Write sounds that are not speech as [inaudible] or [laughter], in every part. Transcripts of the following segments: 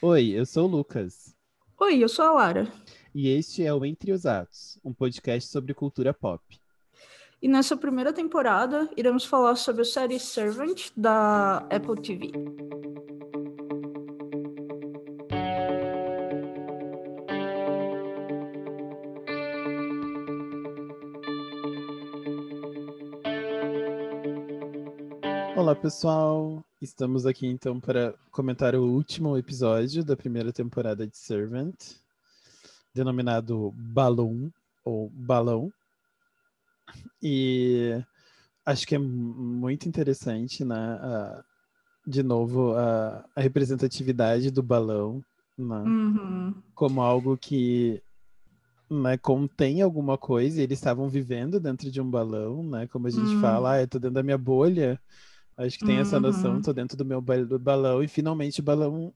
Oi, eu sou o Lucas. Oi, eu sou a Lara. E este é o Entre os Atos, um podcast sobre cultura pop. E nessa primeira temporada, iremos falar sobre a série Servant da Apple TV. Olá, pessoal. Estamos aqui então para comentar o último episódio da primeira temporada de Servant, denominado Balloon ou Balão. E acho que é muito interessante, né? A, de novo, a, a, representatividade do balão, né? Uhum. Como algo que né, contém alguma coisa, e eles estavam vivendo dentro de um balão, né? Como a gente Uhum. fala, ah, eu tô dentro da minha bolha. Acho que tem essa noção, Uhum. tô dentro do meu do balão, e finalmente o balão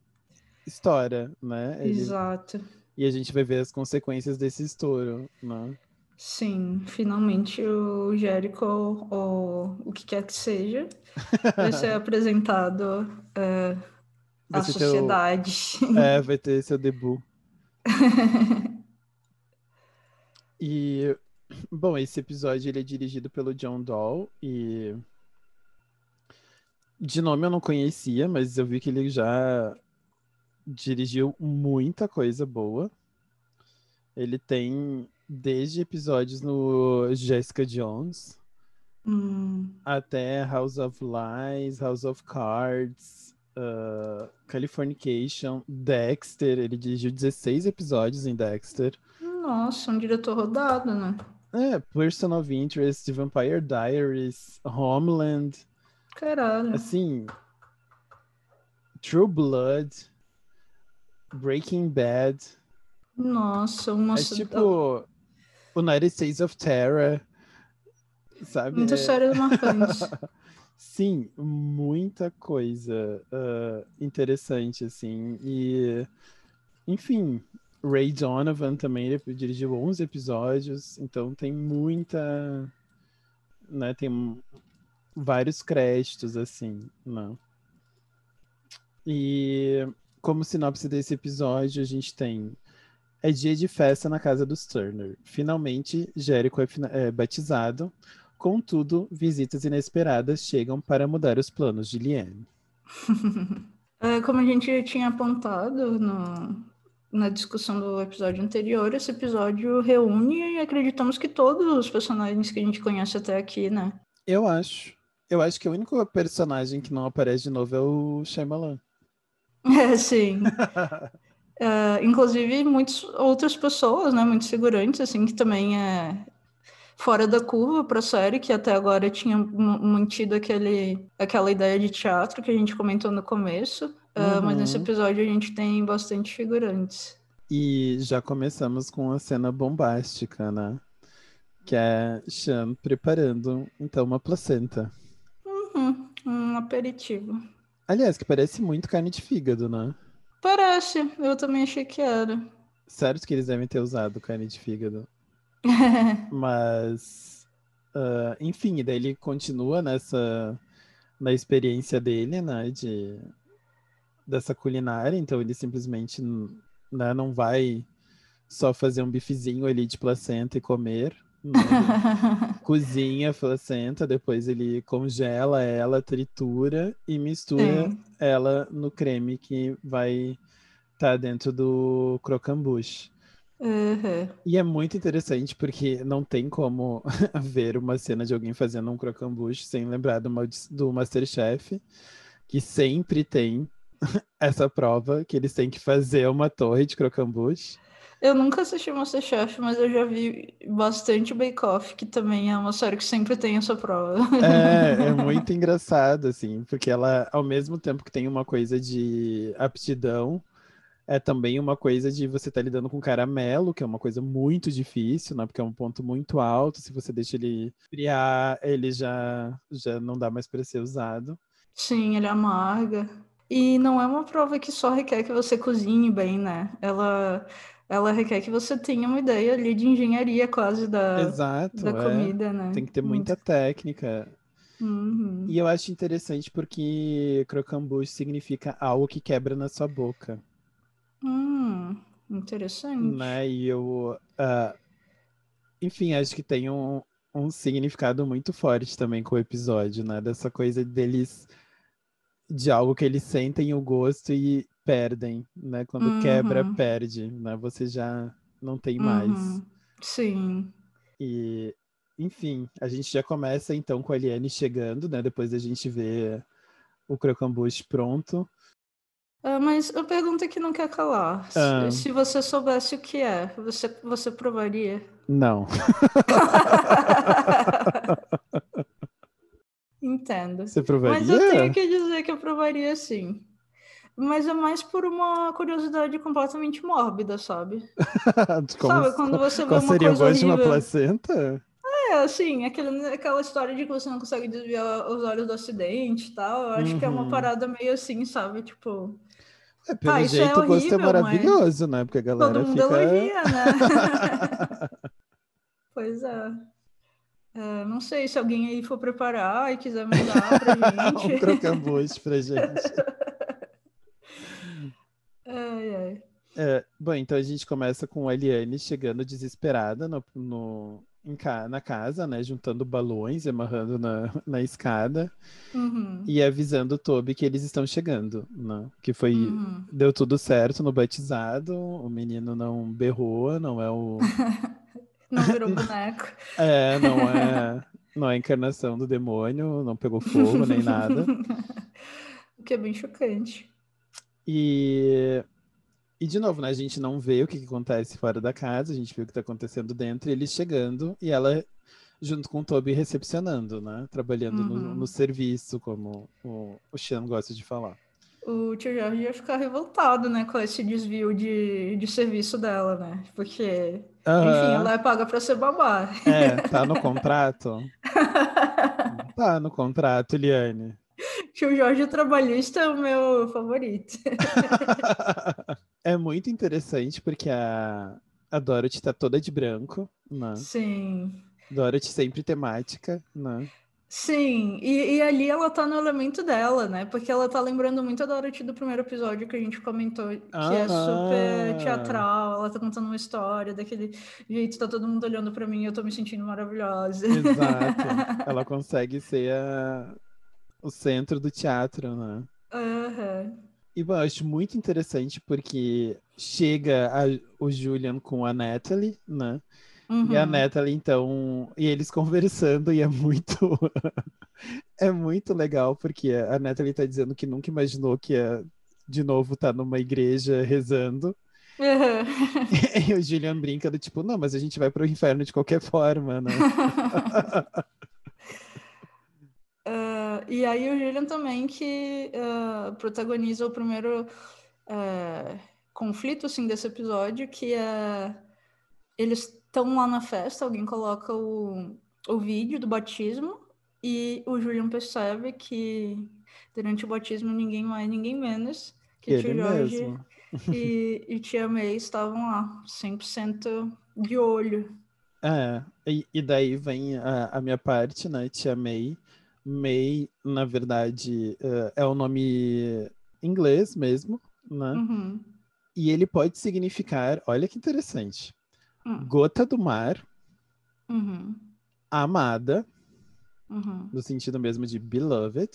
estoura, né? Ele- Exato. e a gente vai ver as consequências desse estouro, né? Sim, finalmente o Jericho, ou o que quer que seja, vai [laughs] ser apresentado é, à Vai ser teu- sociedade. É, vai ter seu debut. [laughs] E, bom, esse episódio ele é dirigido pelo John Dahl e de nome eu não conhecia, mas eu vi que ele já dirigiu muita coisa boa. Ele tem desde episódios no Jessica Jones Hum, até House of Lies, House of Cards, uh, Californication, Dexter. Ele dirigiu 16 episódios em Dexter. nossa, um diretor rodado, né? É, Person of Interest, Vampire Diaries, Homeland, Caralho. assim, True Blood, Breaking Bad, Nossa, uma é tipo United States of Terror, sabe? muitas É- séries marcantes. [laughs] Sim, muita coisa ah, interessante, assim, e, enfim, Ray Donovan também, ele dirigiu 11 episódios, então tem muita, né, tem vários créditos, assim, né. E como sinopse desse episódio, a gente tem é dia de festa na casa dos Turner. Finalmente, Jericho é, é batizado. Contudo, visitas inesperadas chegam para mudar os planos de Liane. [laughs] É, como a gente tinha apontado no- na discussão do episódio anterior, esse episódio reúne e acreditamos que todos os personagens que a gente conhece até aqui, né? Eu acho. Eu acho que o único personagem que não aparece de novo é o Shyamalan. É, sim. [laughs] É, inclusive, muitas outras pessoas, né? Muitos figurantes, assim, que também é fora da curva para a série, que até agora tinha mantido aquele, aquela ideia de teatro que a gente comentou no começo. É, mas nesse Uhum. episódio a gente tem bastante figurantes. E já começamos com a cena bombástica, né? Que é Sean preparando, então, uma placenta. Uhum, um aperitivo. Aliás, que parece muito carne de fígado, né? Parece, eu também achei que era. Certo que eles devem ter usado carne de fígado. [laughs] Mas, ah, enfim, e daí ele continua nessa na experiência dele, né, de dessa culinária, então ele simplesmente né, não vai só fazer um bifezinho ali de placenta e comer, [laughs] cozinha a placenta, depois ele congela ela, tritura e mistura Sim. ela no creme que vai estar dentro do crocambuche. Uhum. E é muito interessante porque não tem como [laughs] ver uma cena de alguém fazendo um crocambuche sem lembrar do, do Masterchef, que sempre tem [laughs] essa prova que eles têm que fazer uma torre de crocambuche. Eu nunca assisti Masterchef, mas eu já vi bastante Bake Off, que também é uma série que sempre tem essa prova. É, é [laughs] muito engraçado, assim, porque ela, ao mesmo tempo que tem uma coisa de aptidão, é também uma coisa de você estar lidando com caramelo, que é uma coisa muito difícil, né? Porque é um ponto muito alto. Se você deixa ele friar, ele já, já não dá mais para ser usado. Sim, ele amarga. E não é uma prova que só requer que você cozinhe bem, né? Ela, ela requer que você tenha uma ideia ali de engenharia quase da, Exato, da é. comida, né? Tem que ter muita técnica. Uhum. E eu acho interessante porque crocambuche significa algo que quebra na sua boca. Interessante. Né? E eu, uh, enfim, acho que tem um, um significado muito forte também com o episódio, né? Dessa coisa deles de algo que eles sentem o gosto e perdem, né? Quando uhum. quebra, perde, né? Você já não tem mais. Uhum. Sim. E, enfim, a gente já começa então com a Eliane chegando, né? Depois da gente ver o crocambouche pronto. Ah, mas a pergunta que não quer calar. Ah. Se, se, você soubesse o que é, você, você provaria? Não. [laughs] Entendo. Você provaria? Mas eu tenho que dizer que eu provaria sim. Mas é mais por uma curiosidade completamente mórbida, sabe? [laughs] Como, sabe, quando você vê uma seria coisa horrível... de uma placenta? É, assim, aquele, aquela história de que você não consegue desviar os olhos do acidente e tal. Eu acho uhum. que é uma uhum. parada meio assim, sabe? Tipo. É, pelo ah, jeito, é horrível, o gosto é maravilhoso, né? Porque a galera Todo mundo fica... elogia, né? [laughs] [laughs] pois é. É. Não sei se alguém aí for preparar e quiser mandar [laughs] pra gente. um crocambouche pra gente. [laughs] ai, ai. É, bom, então a gente começa com a Eliane chegando desesperada no, no, ca na casa, né? Juntando balões e amarrando na, na escada. Uhum. E avisando o Toby que eles estão chegando, né? Que foi... Uhum. Deu tudo certo no batizado, o menino não berrou, não é o... [laughs] não virou boneco. [laughs] é, não é... Não é a encarnação do demônio, não pegou fogo nem nada. [laughs] o que é bem chocante. E e de novo, né, a gente não vê o que, que acontece fora da casa, a gente vê o que está acontecendo dentro, e eles chegando e ela junto com o Toby recepcionando, né? Trabalhando uhum. no, no, serviço, como o, o Sean gosta de falar. O tio Jorge ia ficar revoltado, né, com esse desvio de, de serviço dela, né? Porque, uhum. enfim, ela é paga para ser babá. É, tá no contrato. [laughs] tá no contrato, Liane. Tio Jorge trabalhista é o meu favorito. [laughs] é muito interessante porque a, a Dorothy tá toda de branco, né? Sim. Dorothy sempre temática, né? Sim, e, e, ali ela tá no elemento dela, né? Porque ela tá lembrando muito a Dorothy do primeiro episódio que a gente comentou, que é ah. é super teatral, ela tá contando uma história daquele jeito, tá todo mundo olhando para mim e eu tô me sentindo maravilhosa. Exato. [laughs] ela consegue ser a, o centro do teatro, né? Uhum. E bom, eu acho muito interessante porque chega a, o Julian com a Natalie, né? Uhum. E a uhum. Natalie, então, e eles conversando, e é muito. [laughs] é muito legal, porque a Natalie tá dizendo que nunca imaginou que ia, de novo, estar tá numa igreja rezando. Uhum. [laughs] E o Julian brinca do tipo, não, mas a gente vai para o inferno de qualquer forma, né? Uh, [laughs] e aí o Julian também que uh, protagoniza o primeiro uh, conflito assim desse episódio, que é eles estão lá na festa, alguém coloca o, o vídeo do batismo e o Julian percebe que durante o batismo ninguém mais, ninguém menos que Ele Tio Jorge e, e Tia May estavam lá, 100% de olho. É, e, e daí vem a, a minha parte, né, Tia May, May, na verdade, uh, é o nome inglês mesmo, né? Uhum. E ele pode significar, olha que interessante, uhum. gota do mar, uhum. amada, uhum. no sentido mesmo de beloved,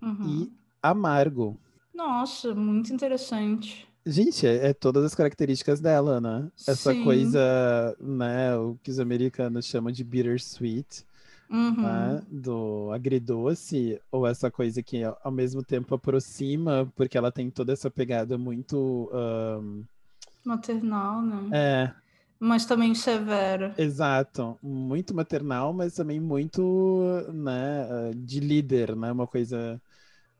uhum. e amargo. Nossa, muito interessante. Gente, é, é, todas as características dela, né? Essa Sim. coisa, né, o que os americanos chamam de bittersweet, uhum. né, do agridoce, ou essa coisa que ao mesmo tempo aproxima, porque ela tem toda essa pegada muito. Um... Maternal, né? É. Mas também severa. Exato. Muito maternal, mas também muito né, de líder, né? Uma coisa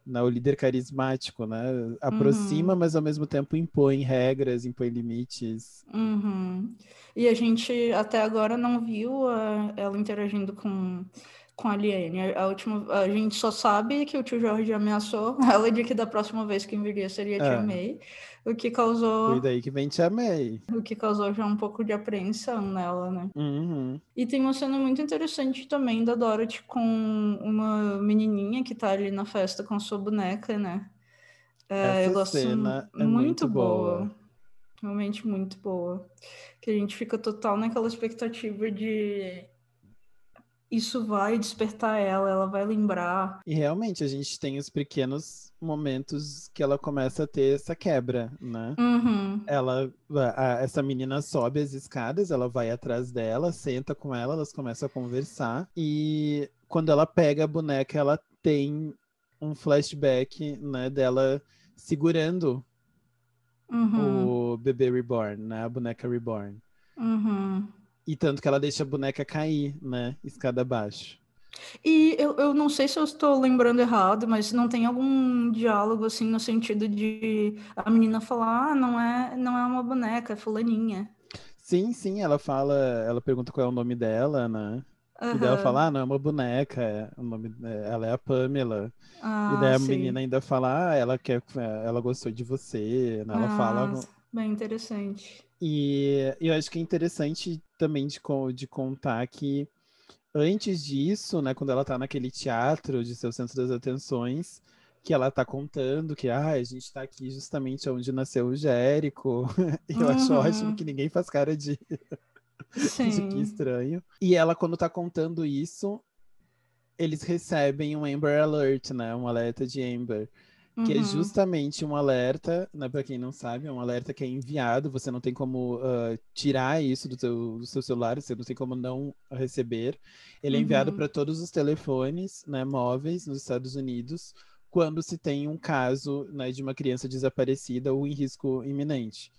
né, o líder carismático, né? Aproxima, uhum. mas ao mesmo tempo impõe regras, impõe limites. Uhum. E a gente até agora não viu a, ela interagindo com, com a Liane. A, última, a gente só sabe que o tio Jorge ameaçou [laughs] ela de que da próxima vez que viria seria a tia é. May, o que causou. Foi daí que vem tia May. O que causou já um pouco de apreensão nela, né? Uhum. E tem uma cena muito interessante também da Dorothy com uma menininha que tá ali na festa com sua boneca, né? É, Essa cena é muito, muito boa. boa. Realmente muito boa. Que a gente fica total naquela expectativa de isso vai despertar ela, ela vai lembrar. E realmente a gente tem os pequenos momentos que ela começa a ter essa quebra, né? Uhum. Ela, a, essa menina sobe as escadas, ela vai atrás dela, senta com ela, elas começam a conversar e quando ela pega a boneca, ela tem um flashback, né, dela segurando Uhum. o bebê reborn, né, a boneca reborn. Uhum. E tanto que ela deixa a boneca cair, né? Escada abaixo. E eu, eu não sei se eu estou lembrando errado, mas não tem algum diálogo assim no sentido de a menina falar, ah, não é, não é uma boneca, é fulaninha. Sim, sim, ela fala, ela pergunta qual é o nome dela, né? E daí ela fala, ah, não é uma boneca, é, o nome, é- ela é a Pamela. Ah, e daí a sim. menina ainda fala, ah, ela quer, ela gostou de você, né? Ela fala. Ah, bem interessante. E eu acho que é interessante também de, de contar que antes disso, né, quando ela tá naquele teatro de seu centro das atenções, que ela tá contando que ah, a gente tá aqui justamente onde nasceu o Jérico. E [laughs] eu acho Uhum. ótimo que ninguém faz cara de, [laughs] de que estranho. E ela, quando tá contando isso, eles recebem um Amber Alert, né? Um alerta de Amber. Que é Uhum. justamente um alerta, né? Para quem não sabe, é um alerta que é enviado. Você não tem como ah, tirar isso do, teu, do seu celular, você não tem como não receber. Ele é enviado Uhum. para todos os telefones, né, móveis nos Estados Unidos, quando se tem um caso, né, de uma criança desaparecida ou em risco iminente.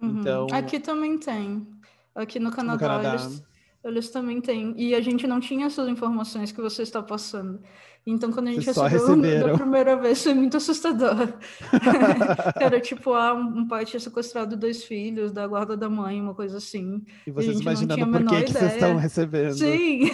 Uhum. Então, Aqui também tem. Aqui no Canadá, Canadá. Eles, eles também têm. E a gente não tinha essas informações que você está passando. Então, quando a gente Vocês recebeu da primeira vez, foi muito assustador. [laughs] [laughs] Era tipo, ah, um pai tinha sequestrado dois filhos da guarda da mãe, uma coisa assim. e vocês imaginando por que, que vocês estão recebendo. Sim!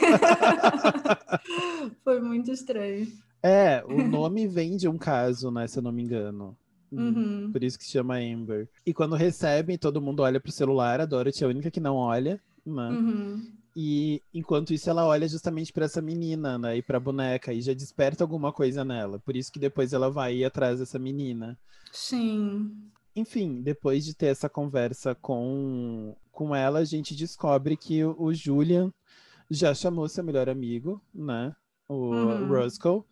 [laughs] foi muito estranho. É, o nome vem de um caso, né, se eu não me engano. Uhum. Por isso que se chama Amber. E quando recebem, todo mundo olha pro celular, a Dorothy é a única que não olha, né? Uhum. E enquanto isso, ela olha justamente pra essa menina, né? E pra boneca, e já desperta alguma coisa nela. Por isso que depois ela vai ir atrás dessa menina. Sim. Enfim, depois de ter essa conversa com, com ela, a gente descobre que o, o Julian já chamou seu melhor amigo, né? O Uhum. Roscoe.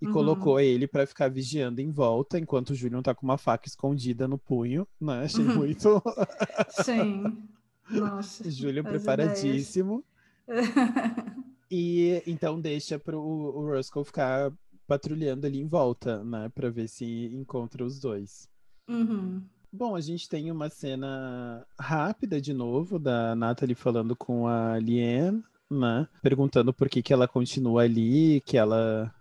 E Uhum. colocou ele pra ficar vigiando em volta, enquanto o Julian tá com uma faca escondida no punho, né? Achei Uhum. muito. [laughs] Sim. Nossa. [laughs] As preparadíssimo. [laughs] E então deixa pro o Roscoe ficar patrulhando ali em volta, né? Pra ver se encontra os dois. Uhum. Bom, a gente tem uma cena rápida de novo da Natalie falando com a Liane, né? Perguntando por que que ela continua ali, que ela,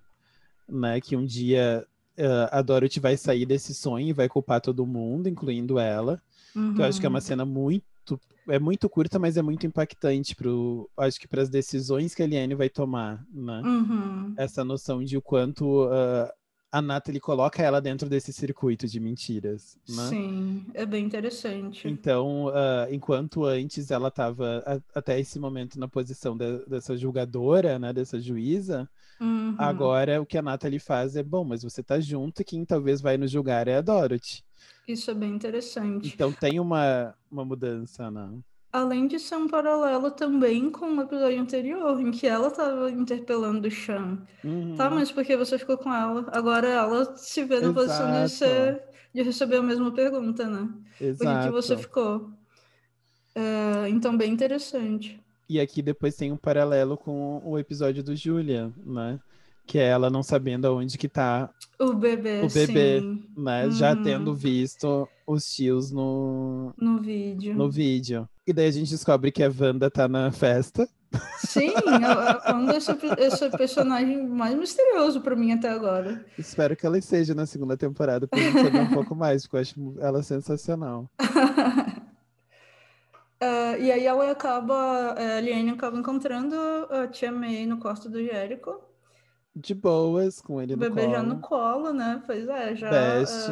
né, que um dia eh, a Dorothy vai sair desse sonho e vai culpar todo mundo, incluindo ela. Que eu acho que é uma Uhum. cena muito é muito curta, mas é muito impactante pro, acho que para as decisões que a Liane vai tomar, né? Uhum. Essa noção de o quanto ah, a Natalie coloca ela dentro desse circuito de mentiras, né? Sim, é bem interessante. Então, ah, enquanto antes ela estava até esse momento na posição de- dessa julgadora, né, dessa juíza, Uhum. agora o que a Natalie faz é, bom, mas você tá junto e quem talvez vai nos julgar é a Dorothy. Isso é bem interessante. Então tem uma, uma mudança, né? Além de ser um paralelo também com o episódio anterior, em que ela estava interpelando o Sean. Uhum. Tá, mas por que você ficou com ela? Agora ela se vê na posição de, Exato. ser, de receber a mesma pergunta, né? Por que, que você Exato. ficou? É, então, bem interessante. E aqui depois tem um paralelo com o episódio do Julia, né? Que é ela não sabendo aonde que tá, O bebê, O bebê. sim, né? Já Uhum. tendo visto os tios no, no vídeo. no vídeo. E daí a gente descobre que a Wanda tá na festa. Sim, é, é um desse, esse personagem mais misterioso pra mim até agora. Espero que ela esteja na segunda temporada pra gente saber um pouco mais, porque eu acho ela sensacional. É, [laughs] e aí ela acaba, é, a Liane acaba encontrando a Tia May no quarto do Jericho. De boas, com ele O no bebê colo. já no colo, né? Pois é, já. Best.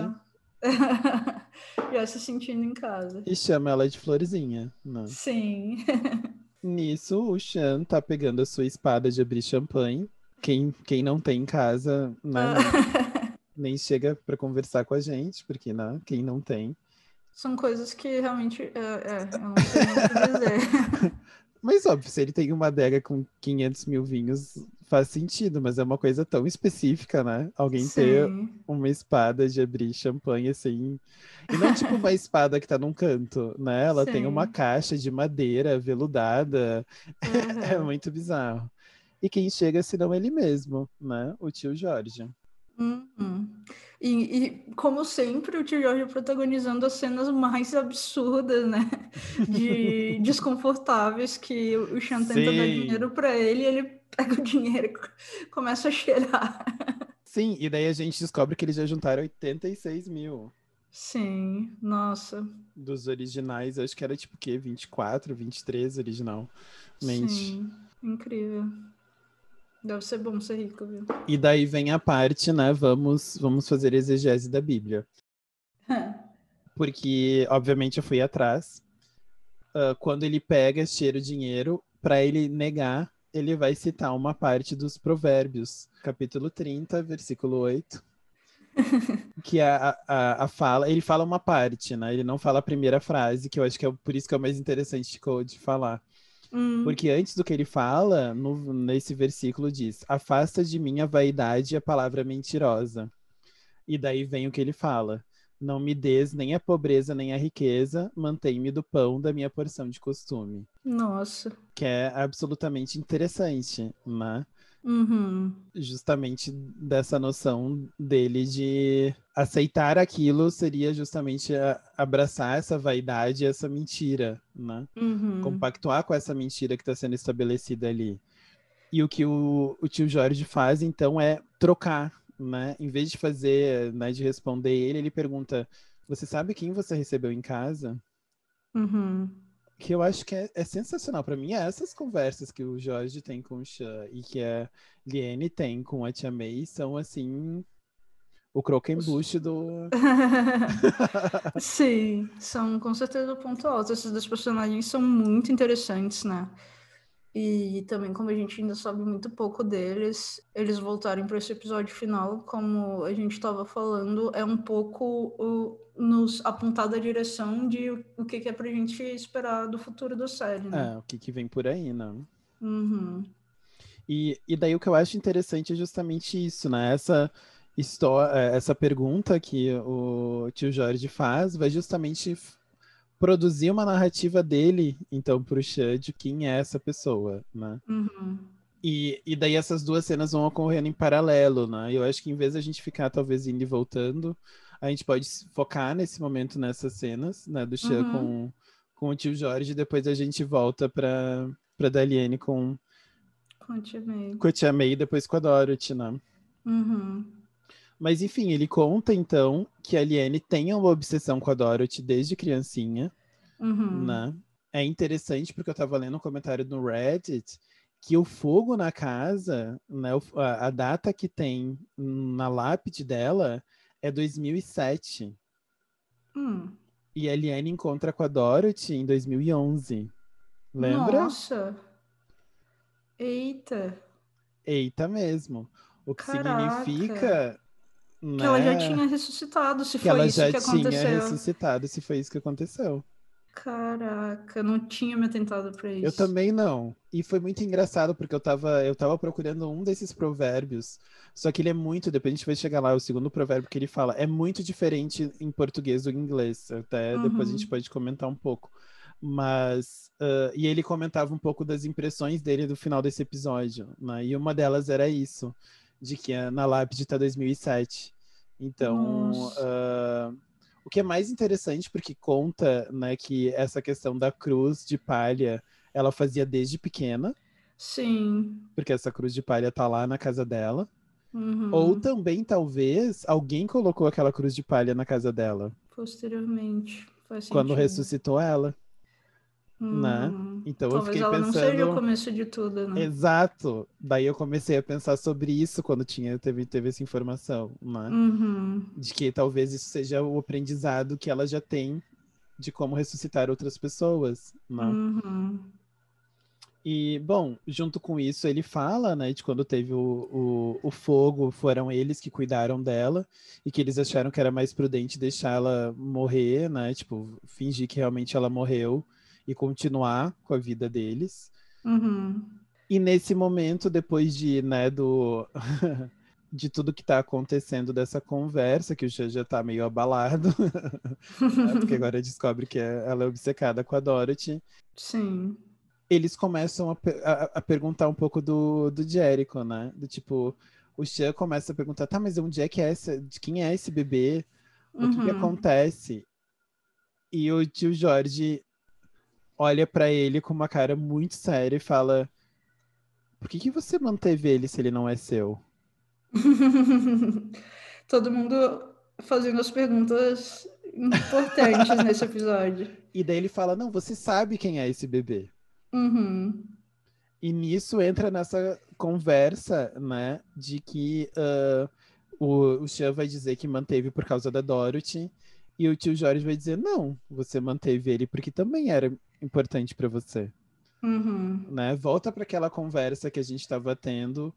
é, [laughs] já se sentindo em casa. E chama ela de Florzinha. Né? Sim. Nisso, o Sean tá pegando a sua espada de abrir champanhe. Quem, quem não tem em casa, né, Ah. [laughs] nem chega pra conversar com a gente, porque né, quem não tem. São coisas que realmente é, é, eu não sei o que dizer. [laughs] Mas óbvio, se ele tem uma adega com 500 mil vinhos, faz sentido, mas é uma coisa tão específica, né? Alguém Sim. ter uma espada de abrir champanhe assim. E não tipo uma espada que tá num canto, né? Ela tem uma Sim. caixa de madeira veludada. [laughs] É Uhum. muito bizarro. E quem chega senão ele mesmo, né? O tio Jorge. Uhum. E, e, como sempre, o tio Jorge protagonizando as cenas mais absurdas, né? De [laughs] desconfortáveis que o Chan tenta dar Sim. dinheiro pra ele e ele [laughs] pega o dinheiro e co- começa a cheirar. Sim, e daí a gente descobre que eles já juntaram 86 mil Sim, nossa. dos originais. Acho que era tipo o quê? 24, 23 originalmente. Sim, incrível. Deve ser bom ser rico, viu? E daí vem a parte, né? Vamos, vamos fazer exegese da Bíblia. [laughs] Porque, obviamente, eu fui atrás. Ah, quando ele pega, cheira o dinheiro, para ele negar, ele vai citar uma parte dos Provérbios, capítulo 30, versículo 8. [laughs] que é a, a, a fala, ele fala uma parte, né? Ele não fala a primeira frase, que eu acho que é por isso que é o mais interessante de, de falar. Hum, Porque antes do que ele fala, no- nesse versículo diz: Afasta de mim a vaidade e a palavra mentirosa. E daí vem o que ele fala: Não me des nem a pobreza nem a riqueza, mantém-me do pão da minha porção de costume. nossa. Que é absolutamente interessante, né? Uhum. Justamente dessa noção dele de aceitar aquilo seria justamente abraçar essa vaidade, essa mentira, né? Uhum. compactuar com essa mentira que está sendo estabelecida ali. E o que o, o tio Jorge faz, então, é trocar, né? Em vez de fazer, né, de responder ele, ele pergunta: Você sabe quem você recebeu em casa? Uhum. Que eu acho que é, é sensacional. Para mim, é essas conversas que o Jorge tem com o Chan e que a Liene tem com a Tia May são, assim, o croquembuste do. [laughs] Sim, são com certeza o ponto alto. Esses dois personagens são muito interessantes, né? E também, como a gente ainda sabe muito pouco deles, eles voltarem para esse episódio final, como a gente estava falando, é um pouco o- nos apontar a direção de o, o que, que é pra gente esperar do futuro da série, né? É, o que, que vem por aí, não? Uhum. E, e daí o que eu acho interessante é justamente isso, né? Essa história, essa pergunta que o tio Jorge faz vai justamente produzir uma narrativa dele, então, pro Xande, de quem é essa pessoa, né? Uhum. E, e daí essas duas cenas vão ocorrendo em paralelo, né? Eu acho que em vez da gente ficar talvez indo e voltando, a gente pode focar nesse momento nessas cenas, né? Do Xan Uhum. com, com o tio Jorge, e depois a gente volta pra, pra Daliene com, Continuei. com a Tia May e depois com a Dorothy, né? Uhum. Mas enfim, ele conta então que a Liane tem uma obsessão com a Dorothy desde criancinha, Uhum. né? É interessante porque eu tava lendo um comentário no Reddit que o fogo na casa, né, a, a data que tem na lápide dela é 2007. Hum. E a Liane encontra com a Dorothy em 2011. Lembra? Nossa. Eita. Eita mesmo. O que Caraca. significa Que ela já né, tinha ressuscitado, se que foi ela isso já que tinha aconteceu. ressuscitado, se foi isso que aconteceu. Caraca, não tinha me atentado pra isso. Eu também não. E foi muito engraçado porque eu tava, eu tava procurando um desses provérbios, só que ele é muito, depois a gente vai chegar lá, o segundo provérbio que ele fala, é muito diferente em português do inglês. Até depois a Uhum. gente pode comentar um pouco. Mas ah, e ele comentava um pouco das impressões dele do final desse episódio, né? E uma delas era isso, de que ah, na lápide tá 2007. Então, ah, o que é mais interessante, porque conta, né, que essa questão da cruz de palha, ela fazia desde pequena, Sim. porque essa cruz de palha tá lá na casa dela. Uhum. Ou também, talvez, alguém colocou aquela cruz de palha na casa dela, Posteriormente. Quando ressuscitou ela. Né? Uhum. Então eu fiquei ela não seja pensando- o começo de tudo, né? Exato. Daí eu comecei a pensar sobre isso quando tinha, teve, teve essa informação, né? Uhum. De que talvez isso seja o aprendizado que ela já tem de como ressuscitar outras pessoas, né? Uhum. E, bom, junto com isso, ele fala, né, de quando teve o, o, o, fogo, foram eles que cuidaram dela e que eles acharam que era mais prudente deixar ela morrer, né, tipo, fingir que realmente ela morreu e continuar com a vida deles. Uhum. E nesse momento, depois de, né, do... [laughs] de tudo que tá acontecendo dessa conversa, que o Xan já tá meio abalado, [laughs] né, porque [laughs] agora descobre que é, ela é obcecada com a Dorothy. Sim eles começam a, a, a, perguntar um pouco do, do Jericho, né? Do tipo, o Xan começa a perguntar, tá, mas onde é que é essa? De quem é esse bebê? O uhum. que, que, uhum. acontece? E o tio Jorge olha para ele com uma cara muito séria e fala: Por que, que você manteve ele se ele não é seu? [laughs] Todo mundo fazendo as perguntas importantes nesse episódio. E daí ele fala: Não, você sabe quem é esse bebê. Uhum. E nisso entra nessa conversa, né, de que uh, o, o Sean vai dizer que manteve por causa da Dorothy, e o tio Jorge vai dizer, não, você manteve ele porque também era importante para você. Uhum. Né? Volta para aquela conversa que a gente estava tendo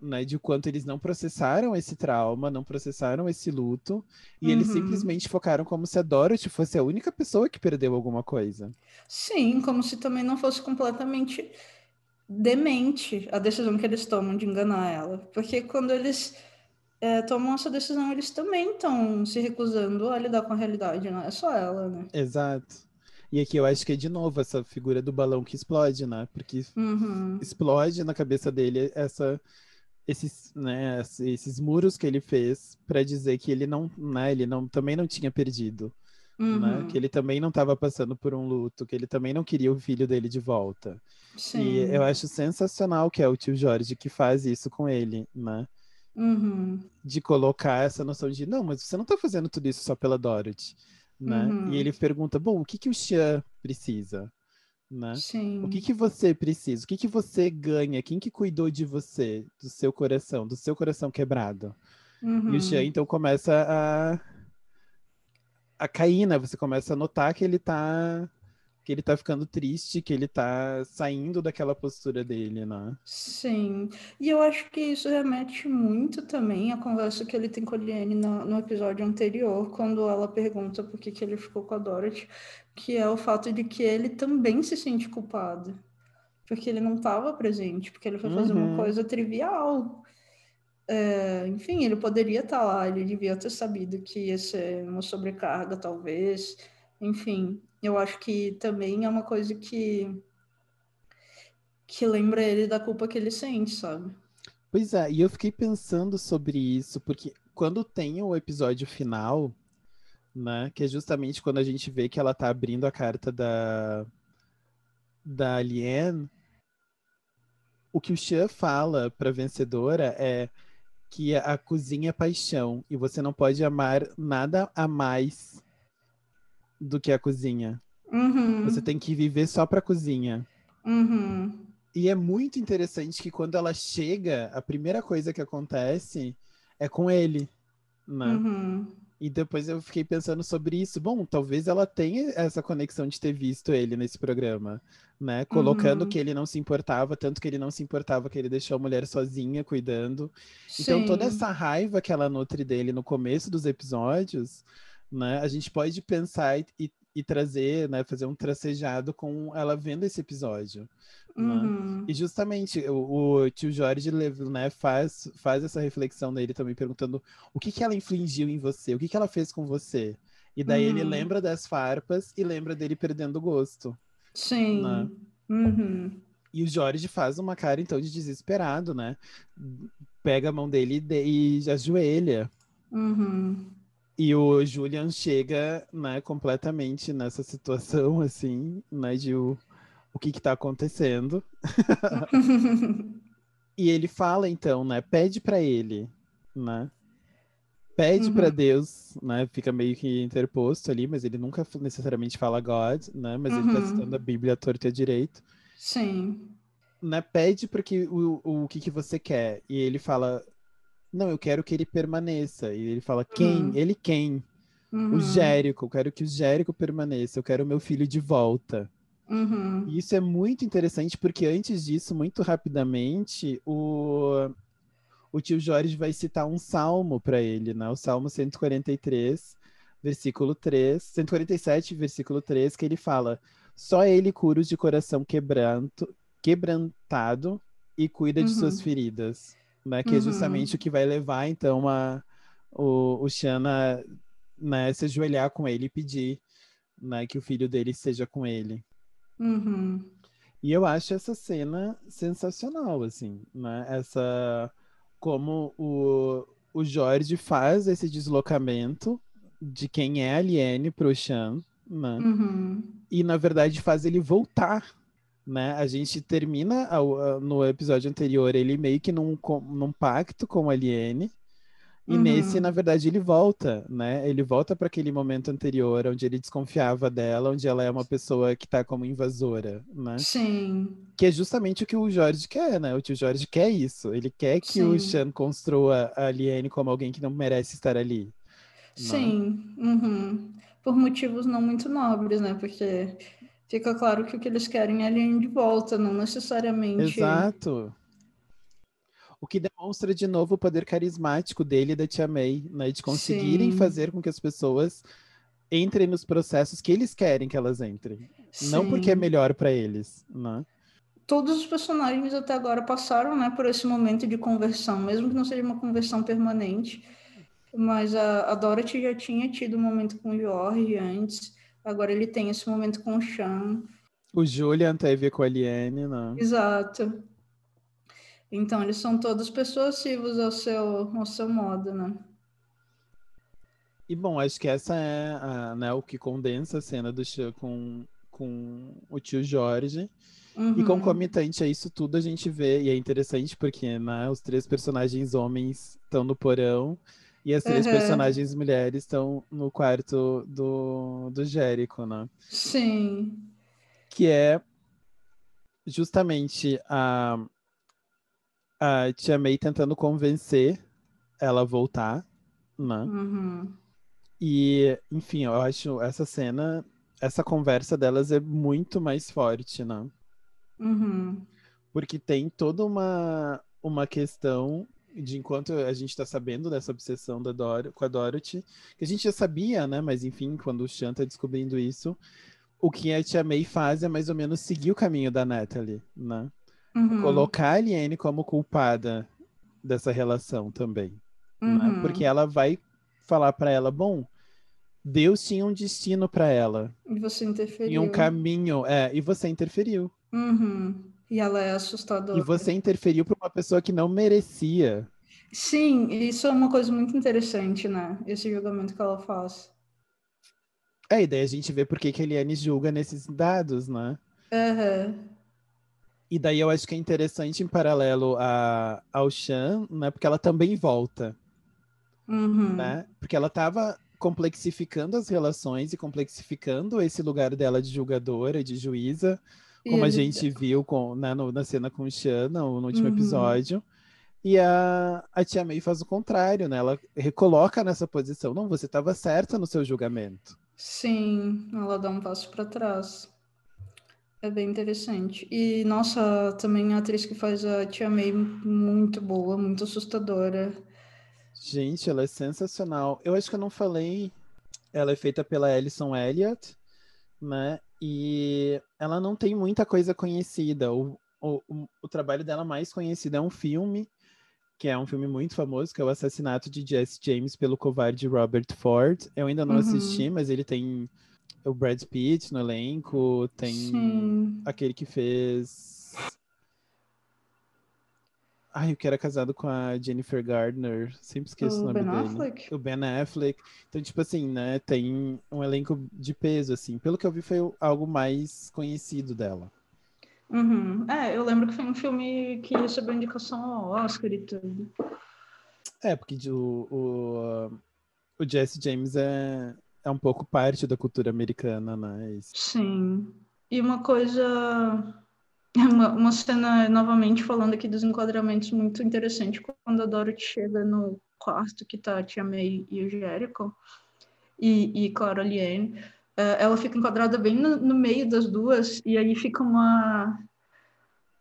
né, de quanto eles não processaram esse trauma, não processaram esse luto, e uhum. eles simplesmente focaram como se a Dorothy fosse a única pessoa que perdeu alguma coisa. Sim, como se também não fosse completamente demente a decisão que eles tomam de enganar ela. Porque quando eles é, tomam essa decisão, eles também estão se recusando a lidar com a realidade, não é só ela, né? Exato. E aqui eu acho que é de novo essa figura do balão que explode, né? Porque uhum. explode na cabeça dele essa esses, né, esses muros que ele fez para dizer que ele não, né, ele não, também não tinha perdido, né, uhum. né, que ele também não estava passando por um luto, que ele também não queria o filho dele de volta. Sim. E eu acho sensacional que é o tio Jorge que faz isso com ele, né? Uhum. De colocar essa noção de não, mas você não está fazendo tudo isso só pela Dorothy, né? Uhum. E ele pergunta, bom, o que que o Xian precisa? né? O que, que você precisa? O que, que você ganha? Quem que cuidou de você, do seu coração, do seu coração quebrado? Uhum. E o Xian, uhum. então, começa a, a cair, né? Você começa a notar que ele tá que ele tá ficando triste, que ele tá saindo daquela postura dele, né? Sim. E eu acho que isso remete muito também à conversa que ele tem com a Liane no, no episódio anterior, quando ela pergunta por que, que ele ficou com a Dorothy, que é o fato de que ele também se sente culpado. Porque ele não estava presente, porque ele foi fazer uhum. uma coisa trivial. É, enfim, ele poderia estar tá lá, ele devia ter sabido que ia ser uma sobrecarga, talvez. Enfim, eu acho que também é uma coisa que que lembra ele da culpa que ele sente, sabe? Pois é, e eu fiquei pensando sobre isso, porque quando tem o episódio final, né, que é justamente quando a gente vê que ela tá abrindo a carta da da Alien, o que o Xia fala pra vencedora é que a cozinha é paixão e você não pode amar nada a mais do que a cozinha. Uhum. Você tem que viver só pra cozinha. Uhum. E é muito interessante que quando ela chega, a primeira coisa que acontece é com ele, né? Uhum. E depois eu fiquei pensando sobre isso. Bom, talvez ela tenha essa conexão de ter visto ele nesse programa, né? Colocando uhum. que ele não se importava, tanto que ele não se importava que ele deixou a mulher sozinha cuidando. Sim. Então toda essa raiva que ela nutre dele no começo dos episódios né? A gente pode pensar e, e, trazer, né? Fazer um tracejado com ela vendo esse episódio. Né? Uhum. Né? E justamente o, o, tio Jorge né, faz, faz essa reflexão nele também, perguntando o que, que ela infligiu em você, o que, que ela fez com você. E daí uhum. ele lembra das farpas e lembra dele perdendo o gosto. Sim. Né? Uhum. E o Jorge faz uma cara, então, de desesperado, né? Pega a mão dele e, de, e ajoelha. Uhum. E o Julian chega, né, completamente nessa situação, [laughs] assim, né, de o, o que que tá acontecendo. [laughs] e ele fala, então, né, pede para ele, né, pede uhum. para Deus, né, fica meio que interposto ali, mas ele nunca necessariamente fala God, né, mas uhum. ele tá uhum. citando a Bíblia à torta e à direito. Sim. Né, pede porque o, o, o que que você quer, e ele fala, não, eu quero que ele permaneça. E ele fala, quem? Uhum. Ele quem? Uhum. O Jérico, eu quero que o Jérico permaneça, eu quero o meu filho de volta. Uhum. E isso é muito interessante porque antes disso, muito rapidamente, o, o tio Jorge vai citar um salmo para ele, né? O Salmo 143, versículo 3, 147, versículo 3, que ele fala: Só ele cura os de coração quebranto, quebrantado e cuida de suas Uhum. feridas, né? Que é Uhum. justamente o que vai levar, então, a, o, o Xana né, se ajoelhar com ele e pedir né, que o filho dele esteja com ele. Uhum. E eu acho essa cena sensacional, assim, né? Essa como o, o Jorge faz esse deslocamento de quem é Aliene pro Chan, né? Uhum. E na verdade faz ele voltar, né? A gente termina no episódio anterior ele meio que num, com- num pacto com a Aliene. E Uhum. nesse, na verdade, ele volta, né? Ele volta para aquele momento anterior, onde ele desconfiava dela, onde ela é uma pessoa que tá como invasora, né? Sim. Que é justamente o que o Jorge quer, né? O tio Jorge quer isso. Ele quer que o Sim. Shan construa a Aliene como alguém que não merece estar ali. Sim. Uhum. Por motivos não muito nobres, né? Porque fica claro que o que eles querem é a linha de volta, não necessariamente. Exato. O que demonstra de novo o poder carismático dele e da Tia May, né? De conseguirem Sim. fazer com que as pessoas entrem nos processos que eles querem que elas entrem. Não porque é Sim. melhor para eles, né? Todos os personagens até agora passaram, né, por esse momento de conversão, mesmo que não seja uma conversão permanente. Mas a, a Dorothy já tinha tido um momento com o George antes, agora ele tem esse momento com o Sean. O Julian teve com a Aliene, né? Exato. Então, eles são todos persuasivos ao seu, ao seu modo, né? E bom, acho que essa é a, né, o que condensa a cena do Chan com, com o tio Jorge. E Uhum. concomitante a isso tudo, a gente vê, e é interessante porque né, os três personagens homens estão no porão e as três Uhum. personagens mulheres estão no quarto do, do Jérico, né? Sim. Que é justamente a, a Tia May tentando convencer ela a voltar, né? Uhum. E, enfim, eu acho essa cena, essa conversa delas é muito mais forte, né? Uhum. Porque tem toda uma, uma questão de enquanto a gente está sabendo dessa obsessão da Dor com a Dorothy, que a gente já sabia, né? Mas enfim, quando o Chan tá descobrindo isso, o que a Tia May faz é mais ou menos seguir o caminho da Natalie, né? Uhum. Colocar a Aliene como culpada dessa relação também, né? Uhum. Porque ela vai falar para ela, bom, Deus tinha um destino para ela E você e interferiu. um caminho, é, e você interferiu. Uhum. E ela é assustadora. E você interferiu para uma pessoa que não merecia. Sim, isso é uma coisa muito interessante, né? Esse julgamento que ela faz. É, e daí a gente vê por que a Eliane julga nesses dados, né? Uhum. E daí eu acho que é interessante em paralelo a, ao Chan, né? Porque ela também volta, Uhum. né? Porque ela estava complexificando as relações e complexificando esse lugar dela de julgadora, de juíza, como a gente viu com, né, no- na cena com o Chan, no, no último Uhum. episódio. E a, a Tia May faz o contrário, né? Ela recoloca nessa posição. Não, você estava certa no seu julgamento. Sim, ela dá um passo para trás. É bem interessante. E, nossa, também a atriz que faz a Tia May, muito boa, muito assustadora. Gente, ela é sensacional. Eu acho que eu não falei. Ela é feita pela Alison Elliott, né? E ela não tem muita coisa conhecida. O, o, o, trabalho dela mais conhecido é um filme, que é um filme muito famoso, que é o Assassinato de Jesse James pelo covarde Robert Ford. Eu ainda não Uhum. assisti, mas ele tem o Brad Pitt no elenco, tem Sim. aquele que fez. Ai, o que era casado com a Jennifer Gardner. Sempre esqueço o, O nome Ben dele. Affleck? O Ben Affleck. Então, tipo assim, né? Tem um elenco de peso, assim. Pelo que eu vi, foi algo mais conhecido dela. Uhum. É, eu lembro que foi um filme que recebeu indicação ao Oscar e tudo. É, porque o, o, o Jesse James é, é um pouco parte da cultura americana, né? Isso. Sim. E uma coisa. [laughs] Uma, uma cena, novamente, falando aqui dos enquadramentos, muito interessante, quando a Dorothy chega no quarto que tá a Tia May e o Jericho, e, e claro, a Liane, Uh, ela fica enquadrada bem no, no, meio das duas, e aí fica uma.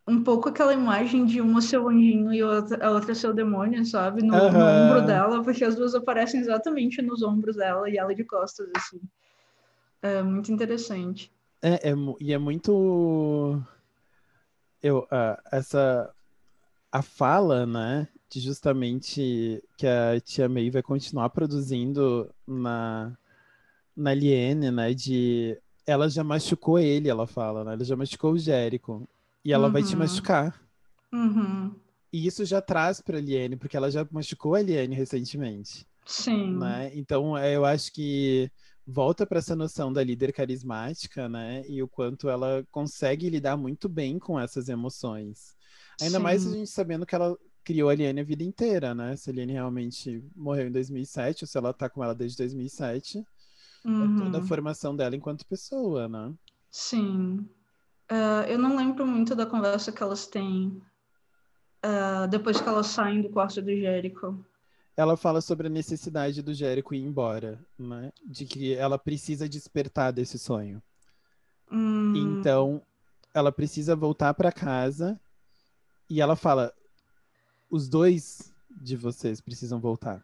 Um pouco aquela imagem de uma seu anjinho e outra, a outra seu demônio, sabe? No, uhum. no, ombro dela, porque as duas aparecem exatamente nos ombros dela e ela de costas, assim. É muito interessante. É, é e é muito. Eu, uh, essa. A fala, né? De justamente que a tia May vai continuar produzindo na na Liene, né? De ela já machucou ele, ela fala, né? Ela já machucou o Jérico. E ela uhum. vai te uhum. machucar. Uhum. E isso já traz pra Liene, porque ela já machucou a Liene recentemente. Sim. Né? Então, é, eu acho que volta para essa noção da líder carismática, né? E o quanto ela consegue lidar muito bem com essas emoções. Ainda Sim. mais a gente sabendo que ela criou a Liane a vida inteira, né? Se a Liane realmente morreu em 2007, ou se ela tá com ela desde 2007. Uhum. É toda a uhum. formação dela enquanto pessoa, né? Sim. Uh, eu não lembro muito da conversa que elas têm uh, depois que elas saem do quarto do Jérico. Ela fala sobre a necessidade do Jérico ir embora, né? De que ela precisa despertar desse sonho. Hum. Então, ela precisa voltar para casa e ela fala: os dois de vocês precisam voltar.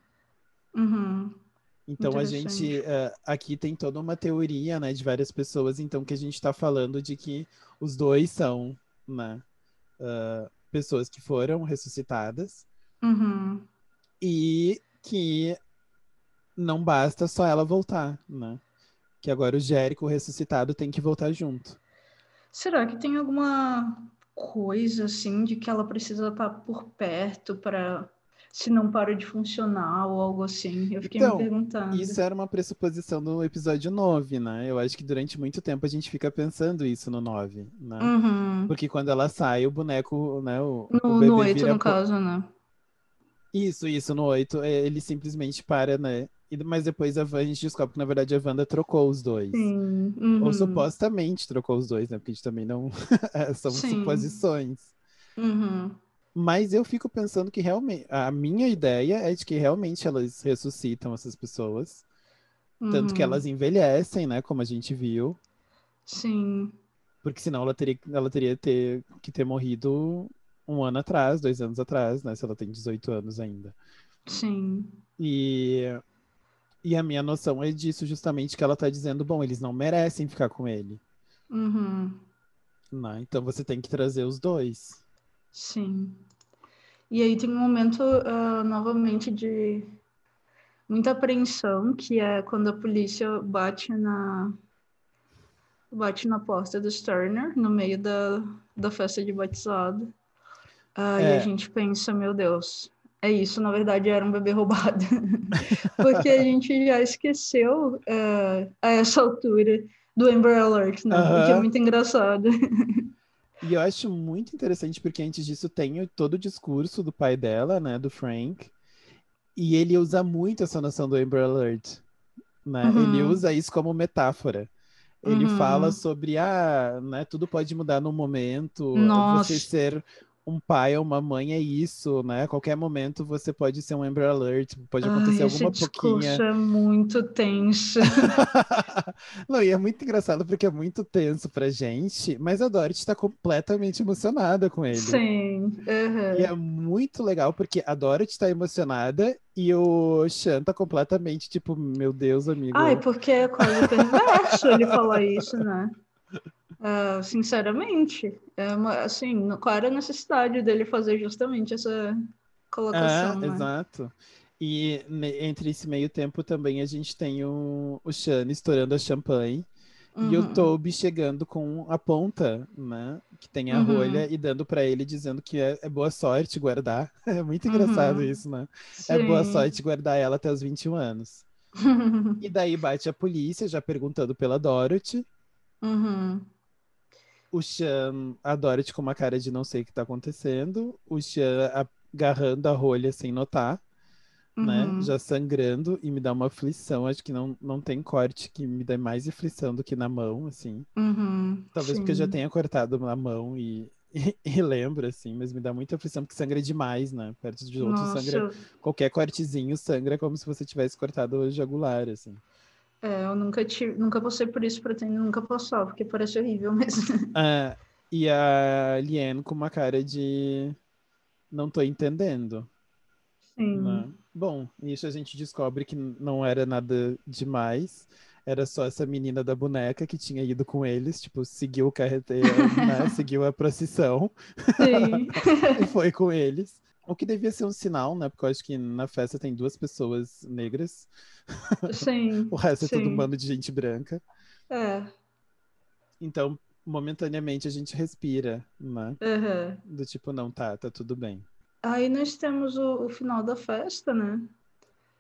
Uhum. Então a gente uh, aqui tem toda uma teoria, né, de várias pessoas, então que a gente está falando de que os dois são, né, uh, pessoas que foram ressuscitadas uhum. E que não basta só ela voltar, né? Que agora o Jérico ressuscitado tem que voltar junto. Será que tem alguma coisa assim de que ela precisa estar por perto para se não para de funcionar ou algo assim. Eu fiquei então, me perguntando. Isso era uma pressuposição do episódio 9, né? Eu acho que durante muito tempo a gente fica pensando isso no 9, né? Uhum. Porque quando ela sai, o boneco, né? O, no, o no 8, no caso, né? Isso, isso, no 8, é, ele simplesmente para, né? Mas depois a, a gente descobre que, na verdade, a Wanda trocou os dois. Sim. Uhum. Ou supostamente trocou os dois, né? Porque a gente também não. [laughs] É, são Sim. suposições. Uhum. Mas eu fico pensando que realmente. A minha ideia é de que realmente elas ressuscitam essas pessoas. Uhum. Tanto que uhum. elas envelhecem, né? Como a gente viu. Sim. Porque senão ela teria, ela teria ter, que ter morrido um ano atrás, dois anos atrás, né? Se ela tem 18 anos ainda. Sim. E, e a minha noção é disso, justamente, que ela tá dizendo, bom, eles não merecem ficar com ele. Uhum. Né, então você tem que trazer os dois. Sim. E aí tem um momento uh, novamente de muita apreensão, que é quando a polícia bate na bate na porta do Turner no meio da, da festa de batizado. Uh, é. E a gente pensa, meu Deus, é isso, na verdade era um bebê [laughs] roubado. Porque a gente já esqueceu uh, a essa altura do Amber Alert, né? O que é muito engraçado. [laughs] E eu acho muito interessante porque antes disso tem todo o discurso do pai dela, né, do Frank, e ele usa muito essa noção do Amber Alert, né? Uhum. Ele usa isso como metáfora. Ele uhum. fala sobre, ah, né, tudo pode mudar no momento, Nossa. você ser um pai ou uma mãe é isso, né? A qualquer momento você pode ser um Amber Alert, pode acontecer Ai, alguma esse pouquinha. é muito tenso. [laughs] Não, e é muito engraçado porque é muito tenso pra gente, mas a Dorothy tá completamente emocionada com ele. Sim. Uhum. E é muito legal porque a Dorothy tá emocionada e o Sean tá completamente tipo, meu Deus, amigo. Ai, porque é quase perverso ele falar isso, né? Uh, sinceramente, é uma, assim, qual era a necessidade dele fazer justamente essa colocação? É, né? Exato. E entre esse meio tempo também a gente tem o, o Shane estourando a champanhe uhum. e o uhum. Toby chegando com a ponta, né? Que tem a uhum. rolha e dando para ele dizendo que é, é, boa sorte guardar. [laughs] É muito engraçado uhum. isso, né? Sim. É boa sorte guardar ela até os 21 anos. [laughs] e daí bate a polícia já perguntando pela Dorothy. Uhum o Sean, a Dorothy com uma cara de não sei o que tá acontecendo, o Sean agarrando a rolha sem notar, né? uhum. né? Já sangrando e me dá uma aflição. Acho que não, não tem corte que me dê mais aflição do que na mão, assim. Uhum, Talvez sim. porque eu já tenha cortado na mão e, [laughs] e, e, lembro, assim, mas me dá muita aflição porque sangra demais, né? Perto de outro Nossa. sangra. Qualquer cortezinho sangra como se você tivesse cortado o jagular, assim. É, eu nunca tive, nunca passei por isso, pretendo nunca passar, porque parece horrível mesmo. [laughs] É, e a Liane com uma cara de não tô entendendo. Sim. Né? Bom, nisso a gente descobre que não era nada demais. Era só essa menina da boneca que tinha ido com eles, tipo, seguiu o carreteiro, [laughs] né? seguiu a procissão Sim. [laughs] e foi com eles. O que devia ser um sinal, né? Porque eu acho que na festa tem duas pessoas negras. Sim. [laughs] O resto é tudo um sim. bando de gente branca. É. Então, momentaneamente a gente respira, né? aham. Do tipo, não, tá, tá tudo bem. Aí nós temos o, o final da festa, né?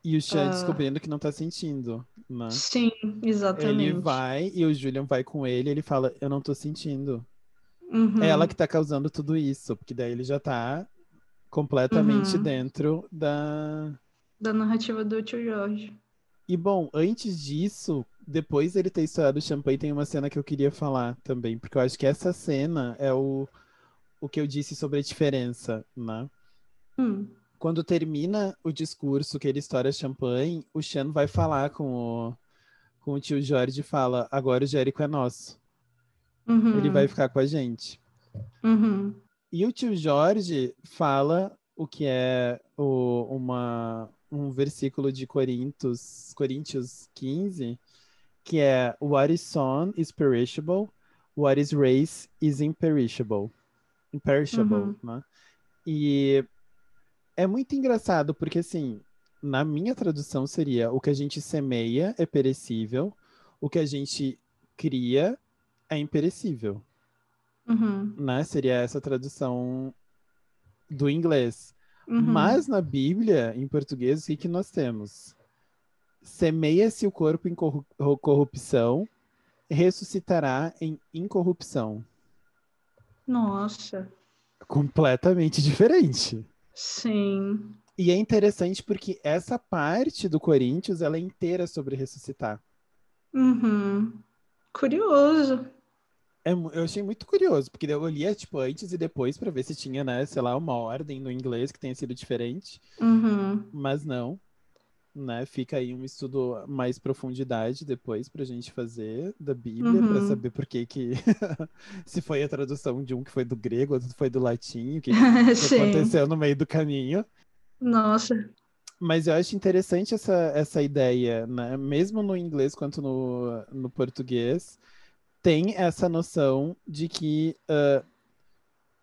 E o Chan Ah. descobrindo que não tá sentindo, né? Sim, exatamente. Ele vai e o Julian vai com ele, ele fala, eu não tô sentindo. Uhum. É ela que tá causando tudo isso, porque daí ele já tá completamente Uhum. dentro da. Da narrativa do tio Jorge. E bom, antes disso, depois dele ter estourado o champanhe, tem uma cena que eu queria falar também, porque eu acho que essa cena é o, o que eu disse sobre a diferença, né? Hum. Quando termina o discurso que ele estoura champanhe, o Sean vai falar com o, com o tio Jorge e fala: agora o Jérico é nosso. Uhum. Ele vai ficar com a gente. Uhum. E o tio Jorge fala o que é o, uma, um versículo de Coríntios, Coríntios 15, que é What is sown is perishable, what is raised is imperishable. Imperishable, Uhum. né? E é muito engraçado, porque assim, na minha tradução seria o que a gente semeia é perecível, o que a gente cria é imperecível Uhum. né? Seria essa tradução do inglês. Uhum. Mas na Bíblia, em português, o que, que nós temos? Semeia-se o corpo em corru- corrupção, ressuscitará em incorrupção. Nossa. Completamente diferente. Sim. E é interessante porque essa parte do Coríntios, ela é inteira sobre ressuscitar. Uhum. Curioso. É eu achei muito curioso, porque eu lia, tipo, antes e depois para ver se tinha, né, sei lá, uma ordem no inglês que tenha sido diferente. Uhum. mas não, né? Fica aí um estudo mais profundidade depois pra gente fazer da Bíblia, Uhum. saber por que que [laughs] se foi a tradução de um que foi do grego, outro foi do latim, o que, [laughs] que aconteceu no meio do caminho. Nossa. Mas eu acho interessante essa, essa ideia, né? Mesmo no inglês quanto no, no português, tem essa noção de que ah,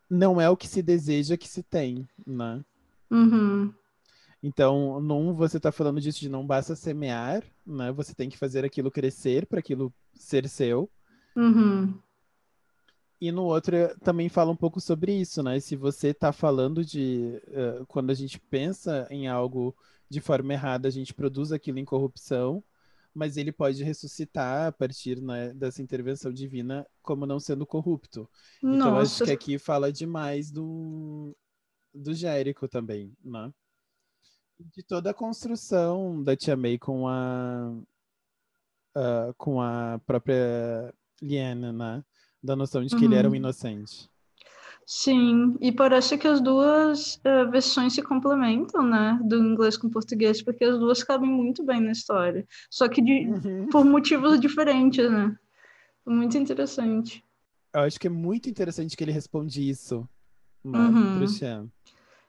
não é o que se deseja que se tem, né? Uhum. Então, num você está falando disso de não basta semear, né? Você tem que fazer aquilo crescer para aquilo ser seu. Uhum. E no outro também fala um pouco sobre isso, né? Se você está falando de eh, quando a gente pensa em algo de forma errada, a gente produz aquilo em corrupção, mas ele pode ressuscitar a partir, né, dessa intervenção divina como não sendo corrupto. Então, acho Nossa. que aqui fala demais do, do Jérico também, né? De toda a construção da Tia May com a, a- com a própria Liana, né? Da noção de que ele era um Uhum. inocente. Sim, e parece que as duas eh, versões se complementam, né? Do inglês com português, porque as duas cabem muito bem na história. Só que de, Uhum. por motivos diferentes, né? Muito interessante. Eu acho que é muito interessante que ele responde isso? Uhum. Pro.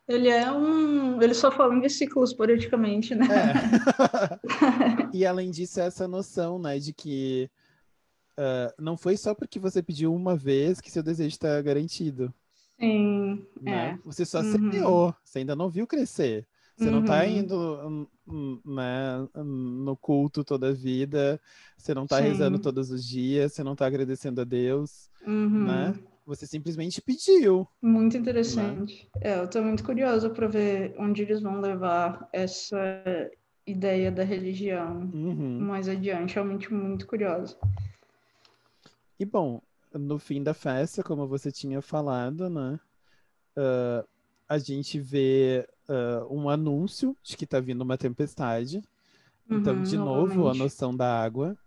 Ele é um. Ele só fala em versículos, praticamente, né? É. [laughs] E além disso, essa noção, né, de que ah, não foi só porque você pediu uma vez que seu desejo está garantido. Sim, né? é. Você só Uhum. semeou, você ainda não viu crescer. Você não tá Uhum. indo hum, hum, né, hum, no culto toda a vida, você não tá rezando todos os dias, você não tá agradecendo a Deus, Uhum. né? Você simplesmente pediu. Muito interessante. É, eu tô muito curiosa para ver onde eles vão levar essa ideia da religião Uhum. mais adiante. Realmente muito curiosa. E bom, no fim da festa, como você tinha falado, né? ah, a gente vê ah, um anúncio de que tá vindo uma tempestade. Então, Uhum, de novo, a novamente. noção da água.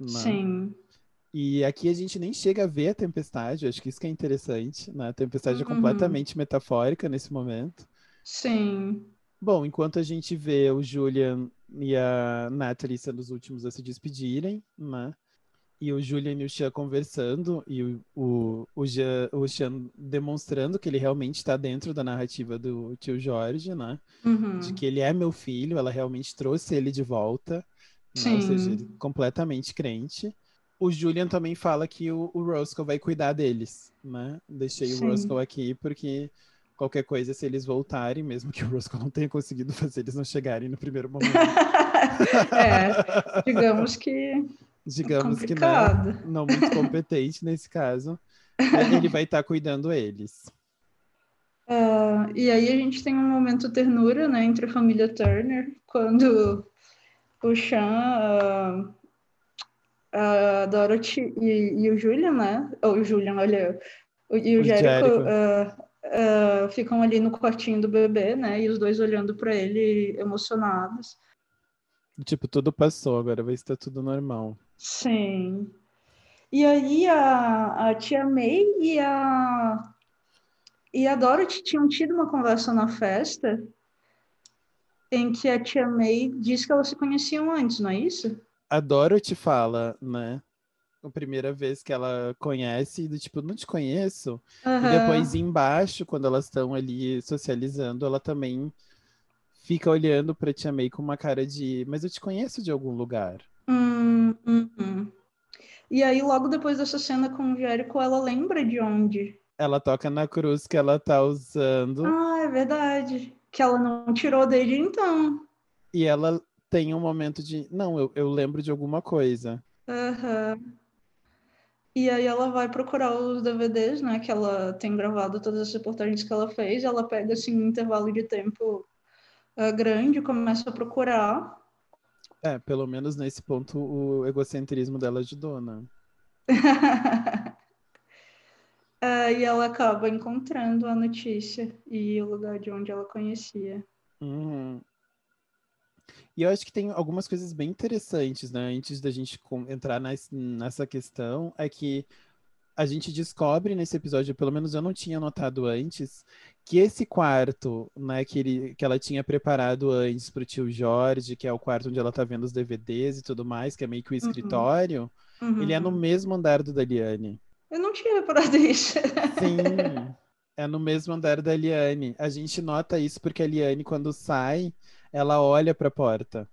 né? Sim. E aqui a gente nem chega a ver a tempestade, acho que isso que é interessante, né? A tempestade é Uhum. completamente metafórica nesse momento. Sim. Bom, enquanto a gente vê o Julian e a Natalie sendo os últimos a se despedirem, né? E o Julian e o Sean conversando, e o, o, o, Jean, o demonstrando que ele realmente está dentro da narrativa do tio Jorge, né? Uhum. De que ele é meu filho, ela realmente trouxe ele de volta. Né? Ou seja, completamente crente. O Julian também fala que o, o Roscoe vai cuidar deles, né? Deixei Sim. o Roscoe aqui porque qualquer coisa, se eles voltarem, mesmo que o Roscoe não tenha conseguido [laughs] fazer eles não chegarem no primeiro momento. [laughs] é, digamos que. Digamos é que não, não muito competente nesse caso. Ele vai estar tá cuidando eles. Uh, e aí a gente tem um momento ternura, né, entre a família Turner, quando o Sean, uh, a Dorothy e, e, o Julian, né, ou o Julian, olha, e o, o Jericho, uh, ficam ali no quartinho do bebê, né, e os dois olhando para ele emocionados. Tipo, tudo passou, agora vai estar tudo normal. Sim. E aí a, a tia May e a e a Dorothy tinham tido uma conversa na festa em que a tia May disse que elas se conheciam antes, não é isso? A Dorothy fala, né? A primeira vez que ela conhece, do tipo, não te conheço. Uhum. E depois embaixo, quando elas estão ali socializando, ela também fica olhando pra tia May com uma cara de, mas eu te conheço de algum lugar. Hum, hum, hum. E aí, logo depois dessa cena com o Jericho, ela lembra de onde? Ela toca na cruz que ela tá usando. Ah, é verdade. Que ela não tirou desde então. E ela tem um momento de, não, eu, eu lembro de alguma coisa. Uhum. E aí ela vai procurar os DVDs, né? Que ela tem gravado todas as reportagens que ela fez. Ela pega, assim, um intervalo de tempo uh, grande, começa a procurar. É, pelo menos nesse ponto o egocentrismo dela ajudou, né? é, [laughs] e ela acaba encontrando a notícia e o lugar de onde ela conhecia. Uhum. E eu acho que tem algumas coisas bem interessantes, né? Antes da gente entrar nessa questão, é que a gente descobre nesse episódio, pelo menos eu não tinha notado antes, que esse quarto, né, que, ele, que ela tinha preparado antes para o tio Jorge, que é o quarto onde ela tá vendo os DVDs e tudo mais, que é meio que o uhum. escritório, uhum. ele é no mesmo andar do Daliane. Eu não tinha reparado isso. [laughs] Sim, é no mesmo andar da Liane. A gente nota isso porque a Liane, quando sai, ela olha para a porta.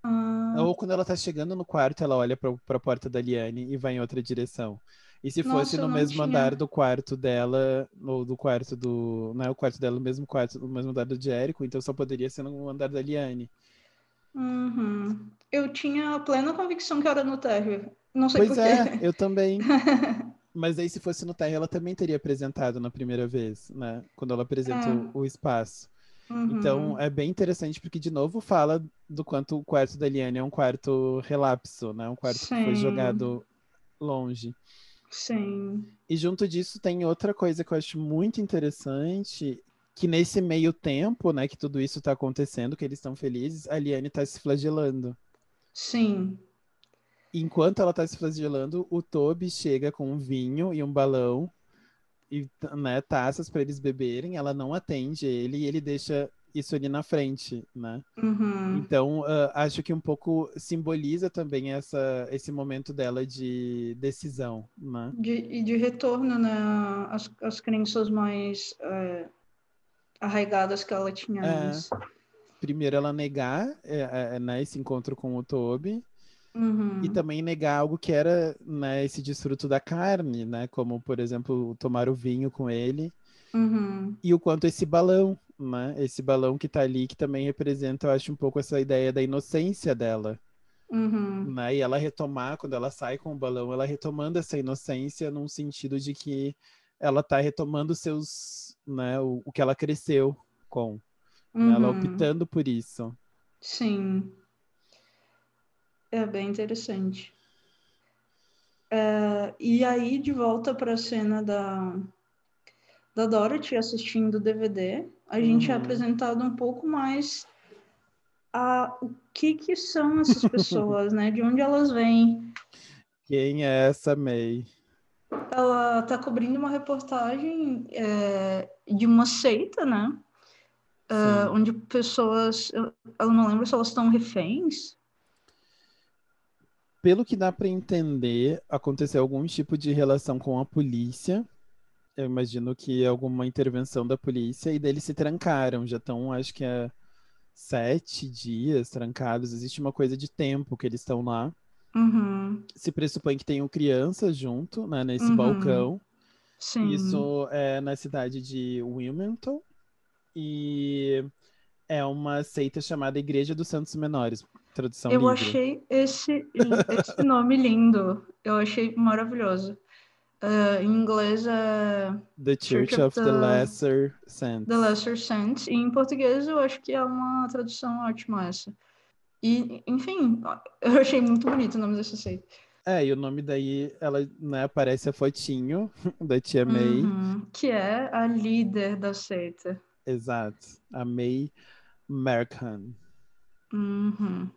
Ah. Ou quando ela tá chegando no quarto, ela olha para a porta da Liane e vai em outra direção. E se fosse Nossa, no mesmo tinha. andar do quarto dela, ou do quarto do. Não é o quarto dela, o mesmo quarto, o mesmo andar do Jericho, então só poderia ser no andar da Liane. Uhum. Eu tinha plena convicção que era no térreo. Não sei pois porquê. é, eu também. [laughs] Mas aí, se fosse no térreo, ela também teria apresentado na primeira vez, né? Quando ela apresenta É. o, espaço. Uhum. Então, é bem interessante, porque, de novo, fala do quanto o quarto da Liane é um quarto relapso, né? Um quarto que foi Sim. jogado longe. Sim. E junto disso tem outra coisa que eu acho muito interessante, que nesse meio tempo, né, que tudo isso tá acontecendo, que eles estão felizes, a Liane tá se flagelando. Sim. Enquanto ela tá se flagelando, o Toby chega com um vinho e um balão e né, taças para eles beberem, ela não atende ele e ele deixa isso ali na frente, né? Uhum. Então, uh, acho que um pouco simboliza também essa, esse momento dela de decisão, né? De, e de retorno, né? As, as crenças mais é, arraigadas que ela tinha É. antes. Primeiro ela negar é, é, né, esse encontro com o Toby Uhum. e também negar algo que era né, esse desfruto da carne, né? Como, por exemplo, tomar o vinho com ele Uhum. e o quanto esse balão, né? Esse balão que tá ali, que também representa, eu acho, um pouco essa ideia da inocência dela. Uhum. né? E ela retomar, quando ela sai com o balão, ela retomando essa inocência num sentido de que ela tá retomando seus, né, o, o que ela cresceu com. né? Ela Uhum. optando por isso. Sim. É bem interessante. É, e aí, de volta para a cena da, da Dorothy assistindo o DVD, a gente é apresentado um pouco mais a o que que são essas pessoas, né? De onde elas vêm. Quem é essa May? Ela está cobrindo uma reportagem é, de uma seita, né? uh, onde pessoas, eu, eu não lembro se elas estão reféns. Pelo que dá para entender, aconteceu algum tipo de relação com a polícia. Eu imagino que alguma intervenção da polícia e deles se trancaram. Já estão, acho que há sete dias trancados. Existe uma coisa de tempo que eles estão lá. Uhum. Se pressupõe que tenham crianças junto, né, nesse uhum. balcão. Sim. Isso é na cidade de Wilmington. E é uma seita chamada Igreja dos Santos Menores. Tradução Eu livre. achei esse, esse nome lindo. Eu achei maravilhoso. Uh, em inglês é The Church, Church of, the, the, Lesser Saints. The Lesser Saints. E em português eu acho que é uma tradução ótima essa. E, enfim, eu achei muito bonito o nome dessa seita. É, e o nome daí, ela né, aparece a fotinho [laughs] da tia May. Uhum, que é a líder da seita. Exato. A May Mercan. Uhum.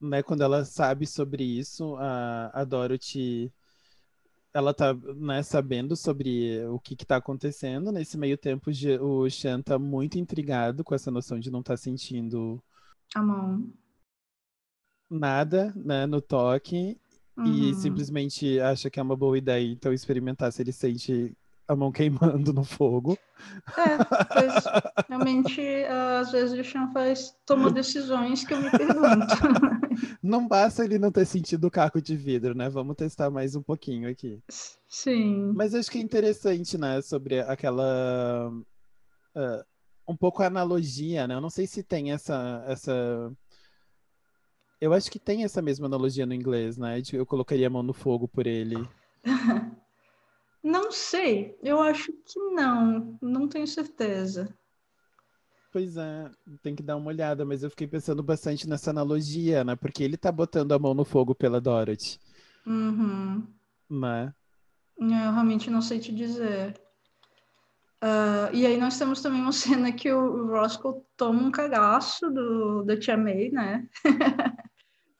Né, quando ela sabe sobre isso, a, a Dorothy ela tá né, sabendo sobre o que está acontecendo. Nesse meio tempo, o Sean tá muito intrigado com essa noção de não estar tá sentindo a mão. Nada né, no toque uhum. e simplesmente acha que é uma boa ideia então experimentar se ele sente a mão queimando no fogo. É, pois [laughs] realmente às vezes o Sean faz, toma decisões que eu me pergunto. [laughs] Não basta ele não ter sentido o caco de vidro, né? Vamos testar mais um pouquinho aqui. Sim. Mas acho que é interessante, né, sobre aquela uh, um pouco a analogia, né? Eu não sei se tem essa essa eu acho que tem essa mesma analogia no inglês, né? Eu colocaria a mão no fogo por ele. [laughs] Não sei, eu acho que não, não tenho certeza. Pois é, tem que dar uma olhada, mas eu fiquei pensando bastante nessa analogia, né? Porque ele tá botando a mão no fogo pela Dorothy. Uhum. Né? Eu realmente não sei te dizer. Uh, e aí nós temos também uma [laughs] cena que o Roscoe toma um cagaço do, da Tia May, né? [laughs]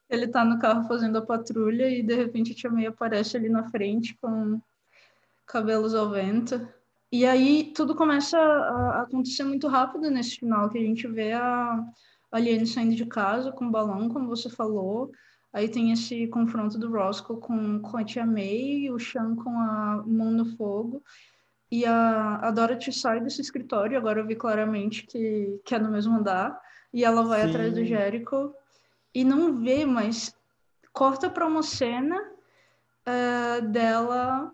ele tá no carro fazendo a patrulha e de repente a Tia May aparece ali na frente com cabelos ao vento. E aí tudo começa a acontecer muito rápido nesse final, que a gente vê a Aliene saindo de casa com o balão, como você falou. Aí tem esse confronto do Roscoe com, com a tia May, o Sean com a mão no fogo. E a, a Dorothy sai desse escritório, agora eu vi claramente que, que é no mesmo andar. E ela vai Sim. atrás do Jericho e não vê, mas corta para uma cena uh, dela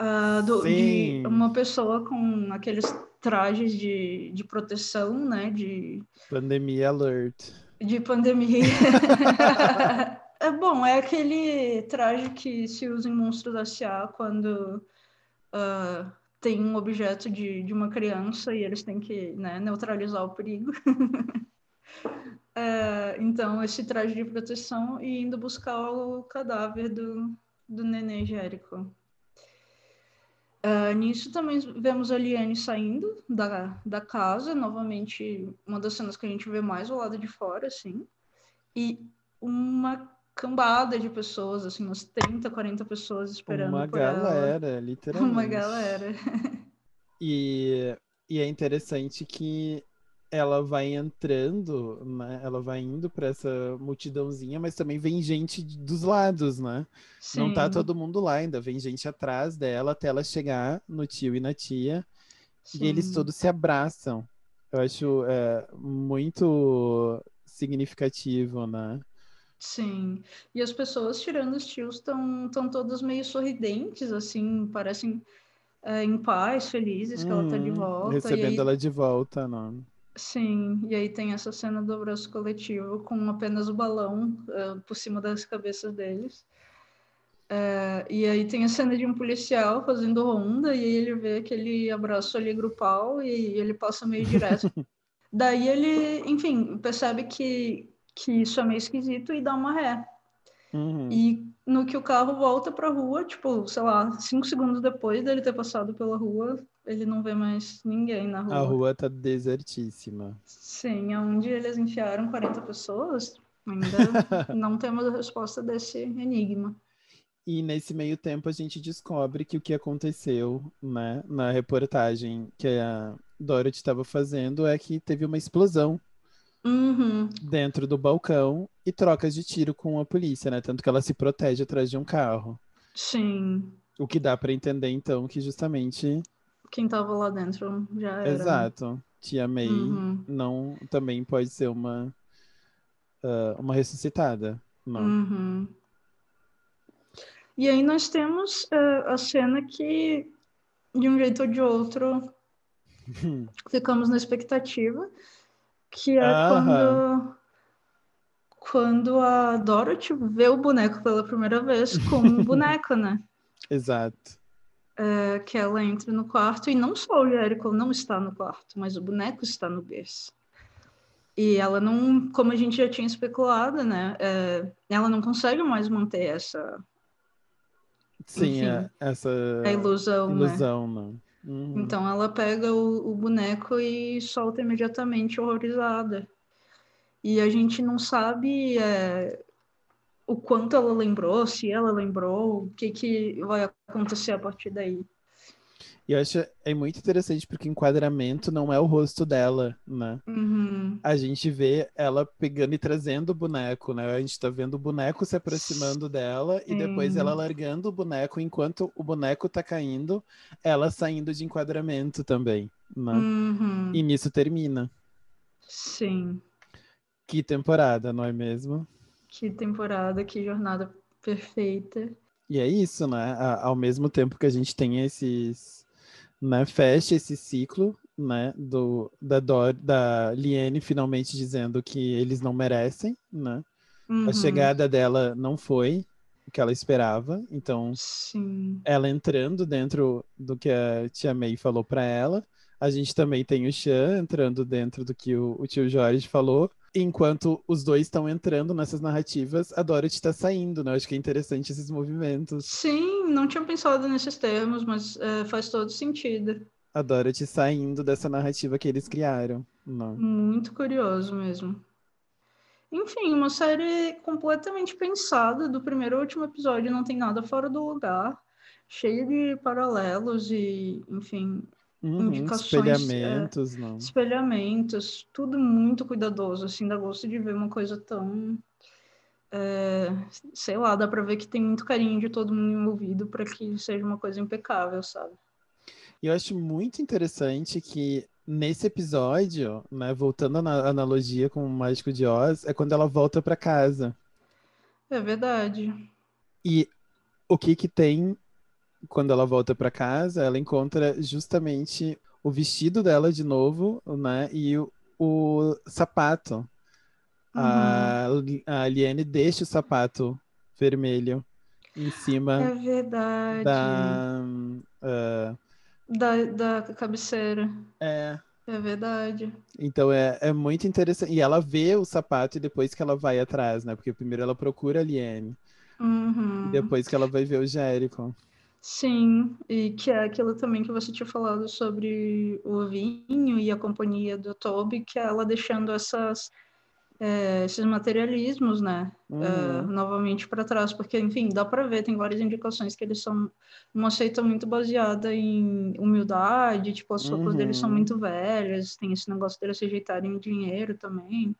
uh, do, de uma pessoa com aqueles trajes de, de proteção, né? De pandemia alert. De pandemia. [laughs] é bom, é aquele traje que se usa em Monstros S.A. quando uh, tem um objeto de, de uma criança e eles têm que né, neutralizar o perigo. uh, [laughs] então, esse traje de proteção e indo buscar o cadáver do, do neném Jérico. Uh, nisso também vemos a Liane saindo da, da casa, novamente uma das cenas que a gente vê mais do lado de fora, assim, e uma cambada de pessoas, assim, umas 30, 40 pessoas esperando uma por galera, [laughs] ela. literalmente. Uma galera. E, e é interessante que ela vai entrando, né? Ela vai indo para essa multidãozinha, mas também vem gente dos lados, né? Sim. Não tá todo mundo lá ainda, vem gente atrás dela até ela chegar no tio e na tia. Sim. E eles todos se abraçam. Eu acho é, muito significativo, né? Sim. E as pessoas tirando os tios estão tão todas meio sorridentes, assim, parecem é, em paz, felizes que ela tá de uhum. volta. Recebendo aí... ela de volta, não. Sim, e aí tem essa cena do abraço coletivo com apenas o balão uh, por cima das cabeças deles. Uh, e aí tem a cena de um policial fazendo ronda e aí ele vê aquele abraço ali grupal e ele passa meio direto. [laughs] Daí ele, enfim, percebe que, que isso é meio esquisito e dá uma ré. Uhum. E no que o carro volta pra rua, tipo, sei lá, cinco segundos depois dele ter passado pela rua, ele não vê mais ninguém na rua. A rua tá desertíssima. Sim, onde eles enfiaram 40 pessoas, ainda [laughs] não temos a resposta desse enigma. E nesse meio tempo a gente descobre que o que aconteceu, né, na reportagem que a, Dorothy estava fazendo é que teve uma explosão Uhum. dentro do balcão e trocas de tiro com a polícia, né? Tanto que ela se protege atrás de um carro. Sim. O que dá para entender, então, que justamente. Quem tava lá dentro já era. Exato. Tia May Uhum. não também pode ser uma, ah, uma ressuscitada. Não. Uhum. E aí nós temos eh, a cena que, de um jeito ou de outro, [laughs] ficamos na expectativa, que é quando, quando a Dorothy vê o boneco pela primeira vez como um [laughs] boneco, né? Exato. É, que ela entra no quarto e não só o Jericho não está no quarto, mas o boneco está no berço. E ela não, como a gente já tinha especulado, né? é, ela não consegue mais manter essa Sim, Enfim. é- essa a ilusão, né? ilusão, não. Uhum. Então ela pega o, o boneco e solta imediatamente horrorizada. E a gente não sabe é, o quanto ela lembrou, se ela lembrou, o que, que vai acontecer a partir daí. E eu acho é muito interessante porque o enquadramento não é o rosto dela, né? Uhum. A gente vê ela pegando e trazendo o boneco, né? A gente tá vendo o boneco se aproximando dela e depois Sim. ela largando o boneco enquanto o boneco tá caindo, ela saindo de enquadramento também, né? Uhum. E nisso termina. Sim. Que temporada, não é mesmo? Que temporada, que jornada perfeita. E é isso, né? Ao mesmo tempo que a gente tem esses, né? Fecha esse ciclo, né? Do da Dor, da Liane finalmente dizendo que eles não merecem, né? Uhum. A chegada dela não foi o que ela esperava, então Sim. ela entrando dentro do que a tia May falou para ela. A gente também tem o Chan entrando dentro do que o, o tio Jorge falou. Enquanto os dois estão entrando nessas narrativas, a Dorothy está saindo, né? Eu acho que é interessante esses movimentos. Sim, não tinha pensado nesses termos, mas é, faz todo sentido. A Dorothy saindo dessa narrativa que eles criaram. Não. Muito curioso mesmo. Enfim, uma série completamente pensada, do primeiro ao último episódio, não tem nada fora do lugar, cheio de paralelos e, enfim, Uhum, Indicações, espelhamentos, não. espelhamentos, tudo muito cuidadoso, assim, dá gosto de ver uma coisa tão. é, sei lá, dá pra ver que tem muito carinho de todo mundo envolvido para que seja uma coisa impecável, sabe? E eu acho muito interessante que nesse episódio, né, voltando na analogia com o Mágico de Oz, é quando ela volta para casa. É verdade. E o que que tem quando ela volta para casa? Ela encontra justamente o vestido dela de novo, né, e o, o sapato. A, a Liane deixa o sapato vermelho em É cima verdade. da. ah, Da, da cabeceira. é, É verdade. Então é, é muito interessante. E ela vê o sapato e depois que ela vai atrás, né? Porque primeiro ela procura a Liane, Uhum. e depois que ela vai ver o Jericho. Sim, e que é aquilo também que você tinha falado sobre o vinho e a companhia do Toby, que é ela deixando essas, é, esses materialismos, né, é, Uhum. novamente para trás, porque, enfim, dá para ver, tem várias indicações que eles são uma seita muito baseada em humildade, tipo, as roupas deles são Uhum. muito velhas, tem esse negócio deles rejeitarem dinheiro também.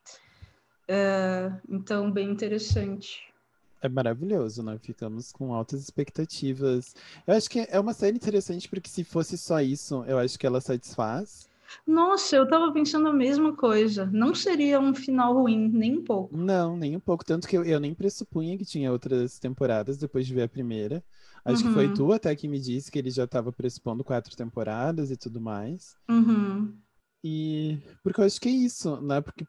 É, então, bem interessante. É maravilhoso, né? Ficamos com altas expectativas. Eu acho que é uma série interessante porque se fosse só isso, eu acho que ela satisfaz. Nossa, eu tava pensando a mesma coisa. Não seria um final ruim, nem um pouco. Não, nem um pouco. Tanto que eu, eu nem pressupunha que tinha outras temporadas depois de ver a primeira. Acho que foi Uhum. tu até que me disse que ele já estava pressupondo quatro temporadas e tudo mais. Uhum. E porque eu acho que é isso, né? Porque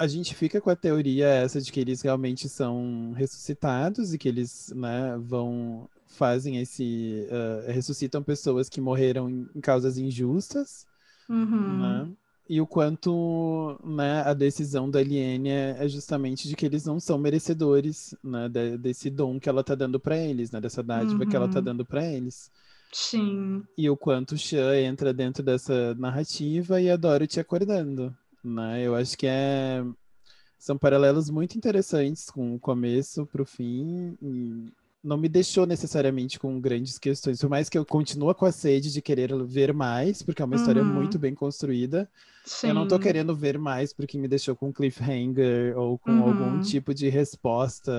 a gente fica com a teoria essa de que eles realmente são ressuscitados e que eles, né, vão fazem esse uh, ressuscitam pessoas que morreram em, causas injustas, Uhum. né? E o quanto, né, a decisão da Aliene é, é justamente de que eles não são merecedores, né, de- desse dom que ela tá dando para eles, né, dessa dádiva que ela tá Uhum. dando para eles. Sim. E o quanto o entra dentro dessa narrativa e a Dorothy acordando, né? Eu acho que é... são paralelos muito interessantes com o começo pro fim. E não me deixou necessariamente com grandes questões. Por mais que eu continue com a sede de querer ver mais, porque é uma história Uhum. muito bem construída, Sim. eu não tô querendo ver mais porque me deixou com cliffhanger ou com Uhum. algum tipo de resposta,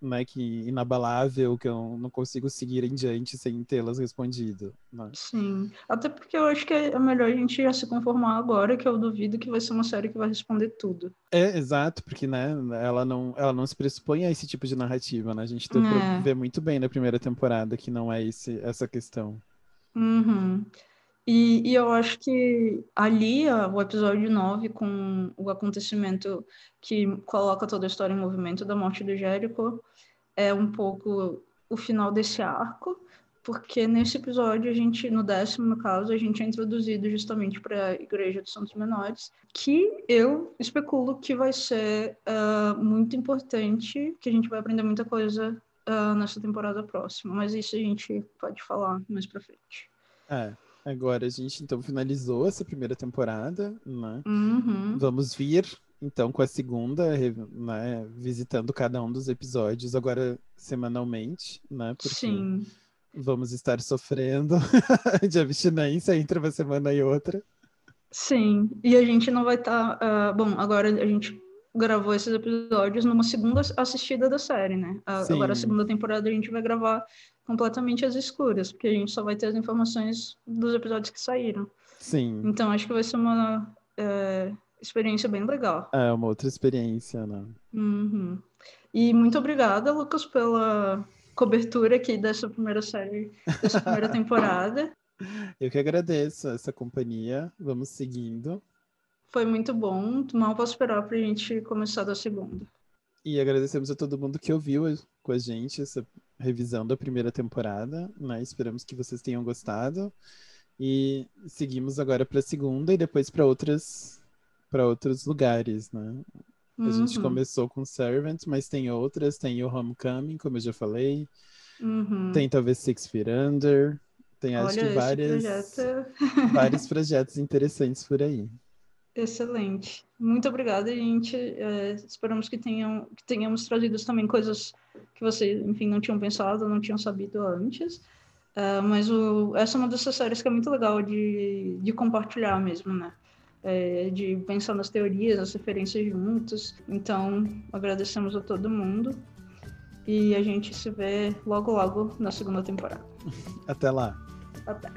né, que inabalável, que eu não consigo seguir em diante sem tê-las respondido. né? Sim. Até porque eu acho que é melhor a gente já se conformar agora, que eu duvido que vai ser uma série que vai responder tudo. É, exato, porque, né, ela não, ela não se pressupõe a esse tipo de narrativa, né? A gente É. ver muito bem na primeira temporada que não é esse, essa questão. Uhum. E, e eu acho que ali, o episódio 9, com o acontecimento que coloca toda a história em movimento da morte do Jericho, é um pouco o final desse arco, porque nesse episódio, a gente, no décimo, no caso, a gente é introduzido justamente para a Igreja dos Santos Menores, que eu especulo que vai ser ah, muito importante, que a gente vai aprender muita coisa ah, nessa temporada próxima, mas isso a gente pode falar mais pra frente. É, agora a gente então finalizou essa primeira temporada, né? Uhum. Vamos vir então com a segunda, né, visitando cada um dos episódios agora semanalmente, né? Porque Sim, vamos estar sofrendo [laughs] de abstinência entre uma semana e outra. sim. E a gente não vai estar. bom, agora a gente gravou esses episódios numa segunda assistida da série, né? A- Sim. Agora a segunda temporada a gente vai gravar completamente às escuras, porque a gente só vai ter as informações dos episódios que saíram. Sim, Então acho que vai ser uma é, experiência bem legal. é uma outra experiência, né? Uhum. E muito obrigada, Lucas, pela cobertura aqui dessa primeira série, dessa primeira [laughs] temporada. Eu que agradeço essa companhia. Vamos seguindo. Foi muito bom. Mal posso esperar para a gente começar da segunda. E agradecemos a todo mundo que ouviu com a gente essa revisão da primeira temporada, né? Esperamos que vocês tenham gostado. E seguimos agora para a segunda e depois para outras para outros lugares, né? A gente Uhum, começou com Servant, mas tem outras, tem o Homecoming, como eu já falei, uhum. tem talvez Six Feet Under, tem acho Olha, que esse várias, projeto [laughs] vários projetos interessantes por aí. Excelente. Muito obrigada, gente. É, esperamos que, tenham, que tenhamos trazido também coisas que vocês, enfim, não tinham pensado, não tinham sabido antes. É, mas o, essa é uma dessas séries que é muito legal de, de compartilhar mesmo, né? É, de pensar nas teorias, as referências juntos. Então, agradecemos a todo mundo. E a gente se vê logo, logo na segunda temporada. Até lá. Até.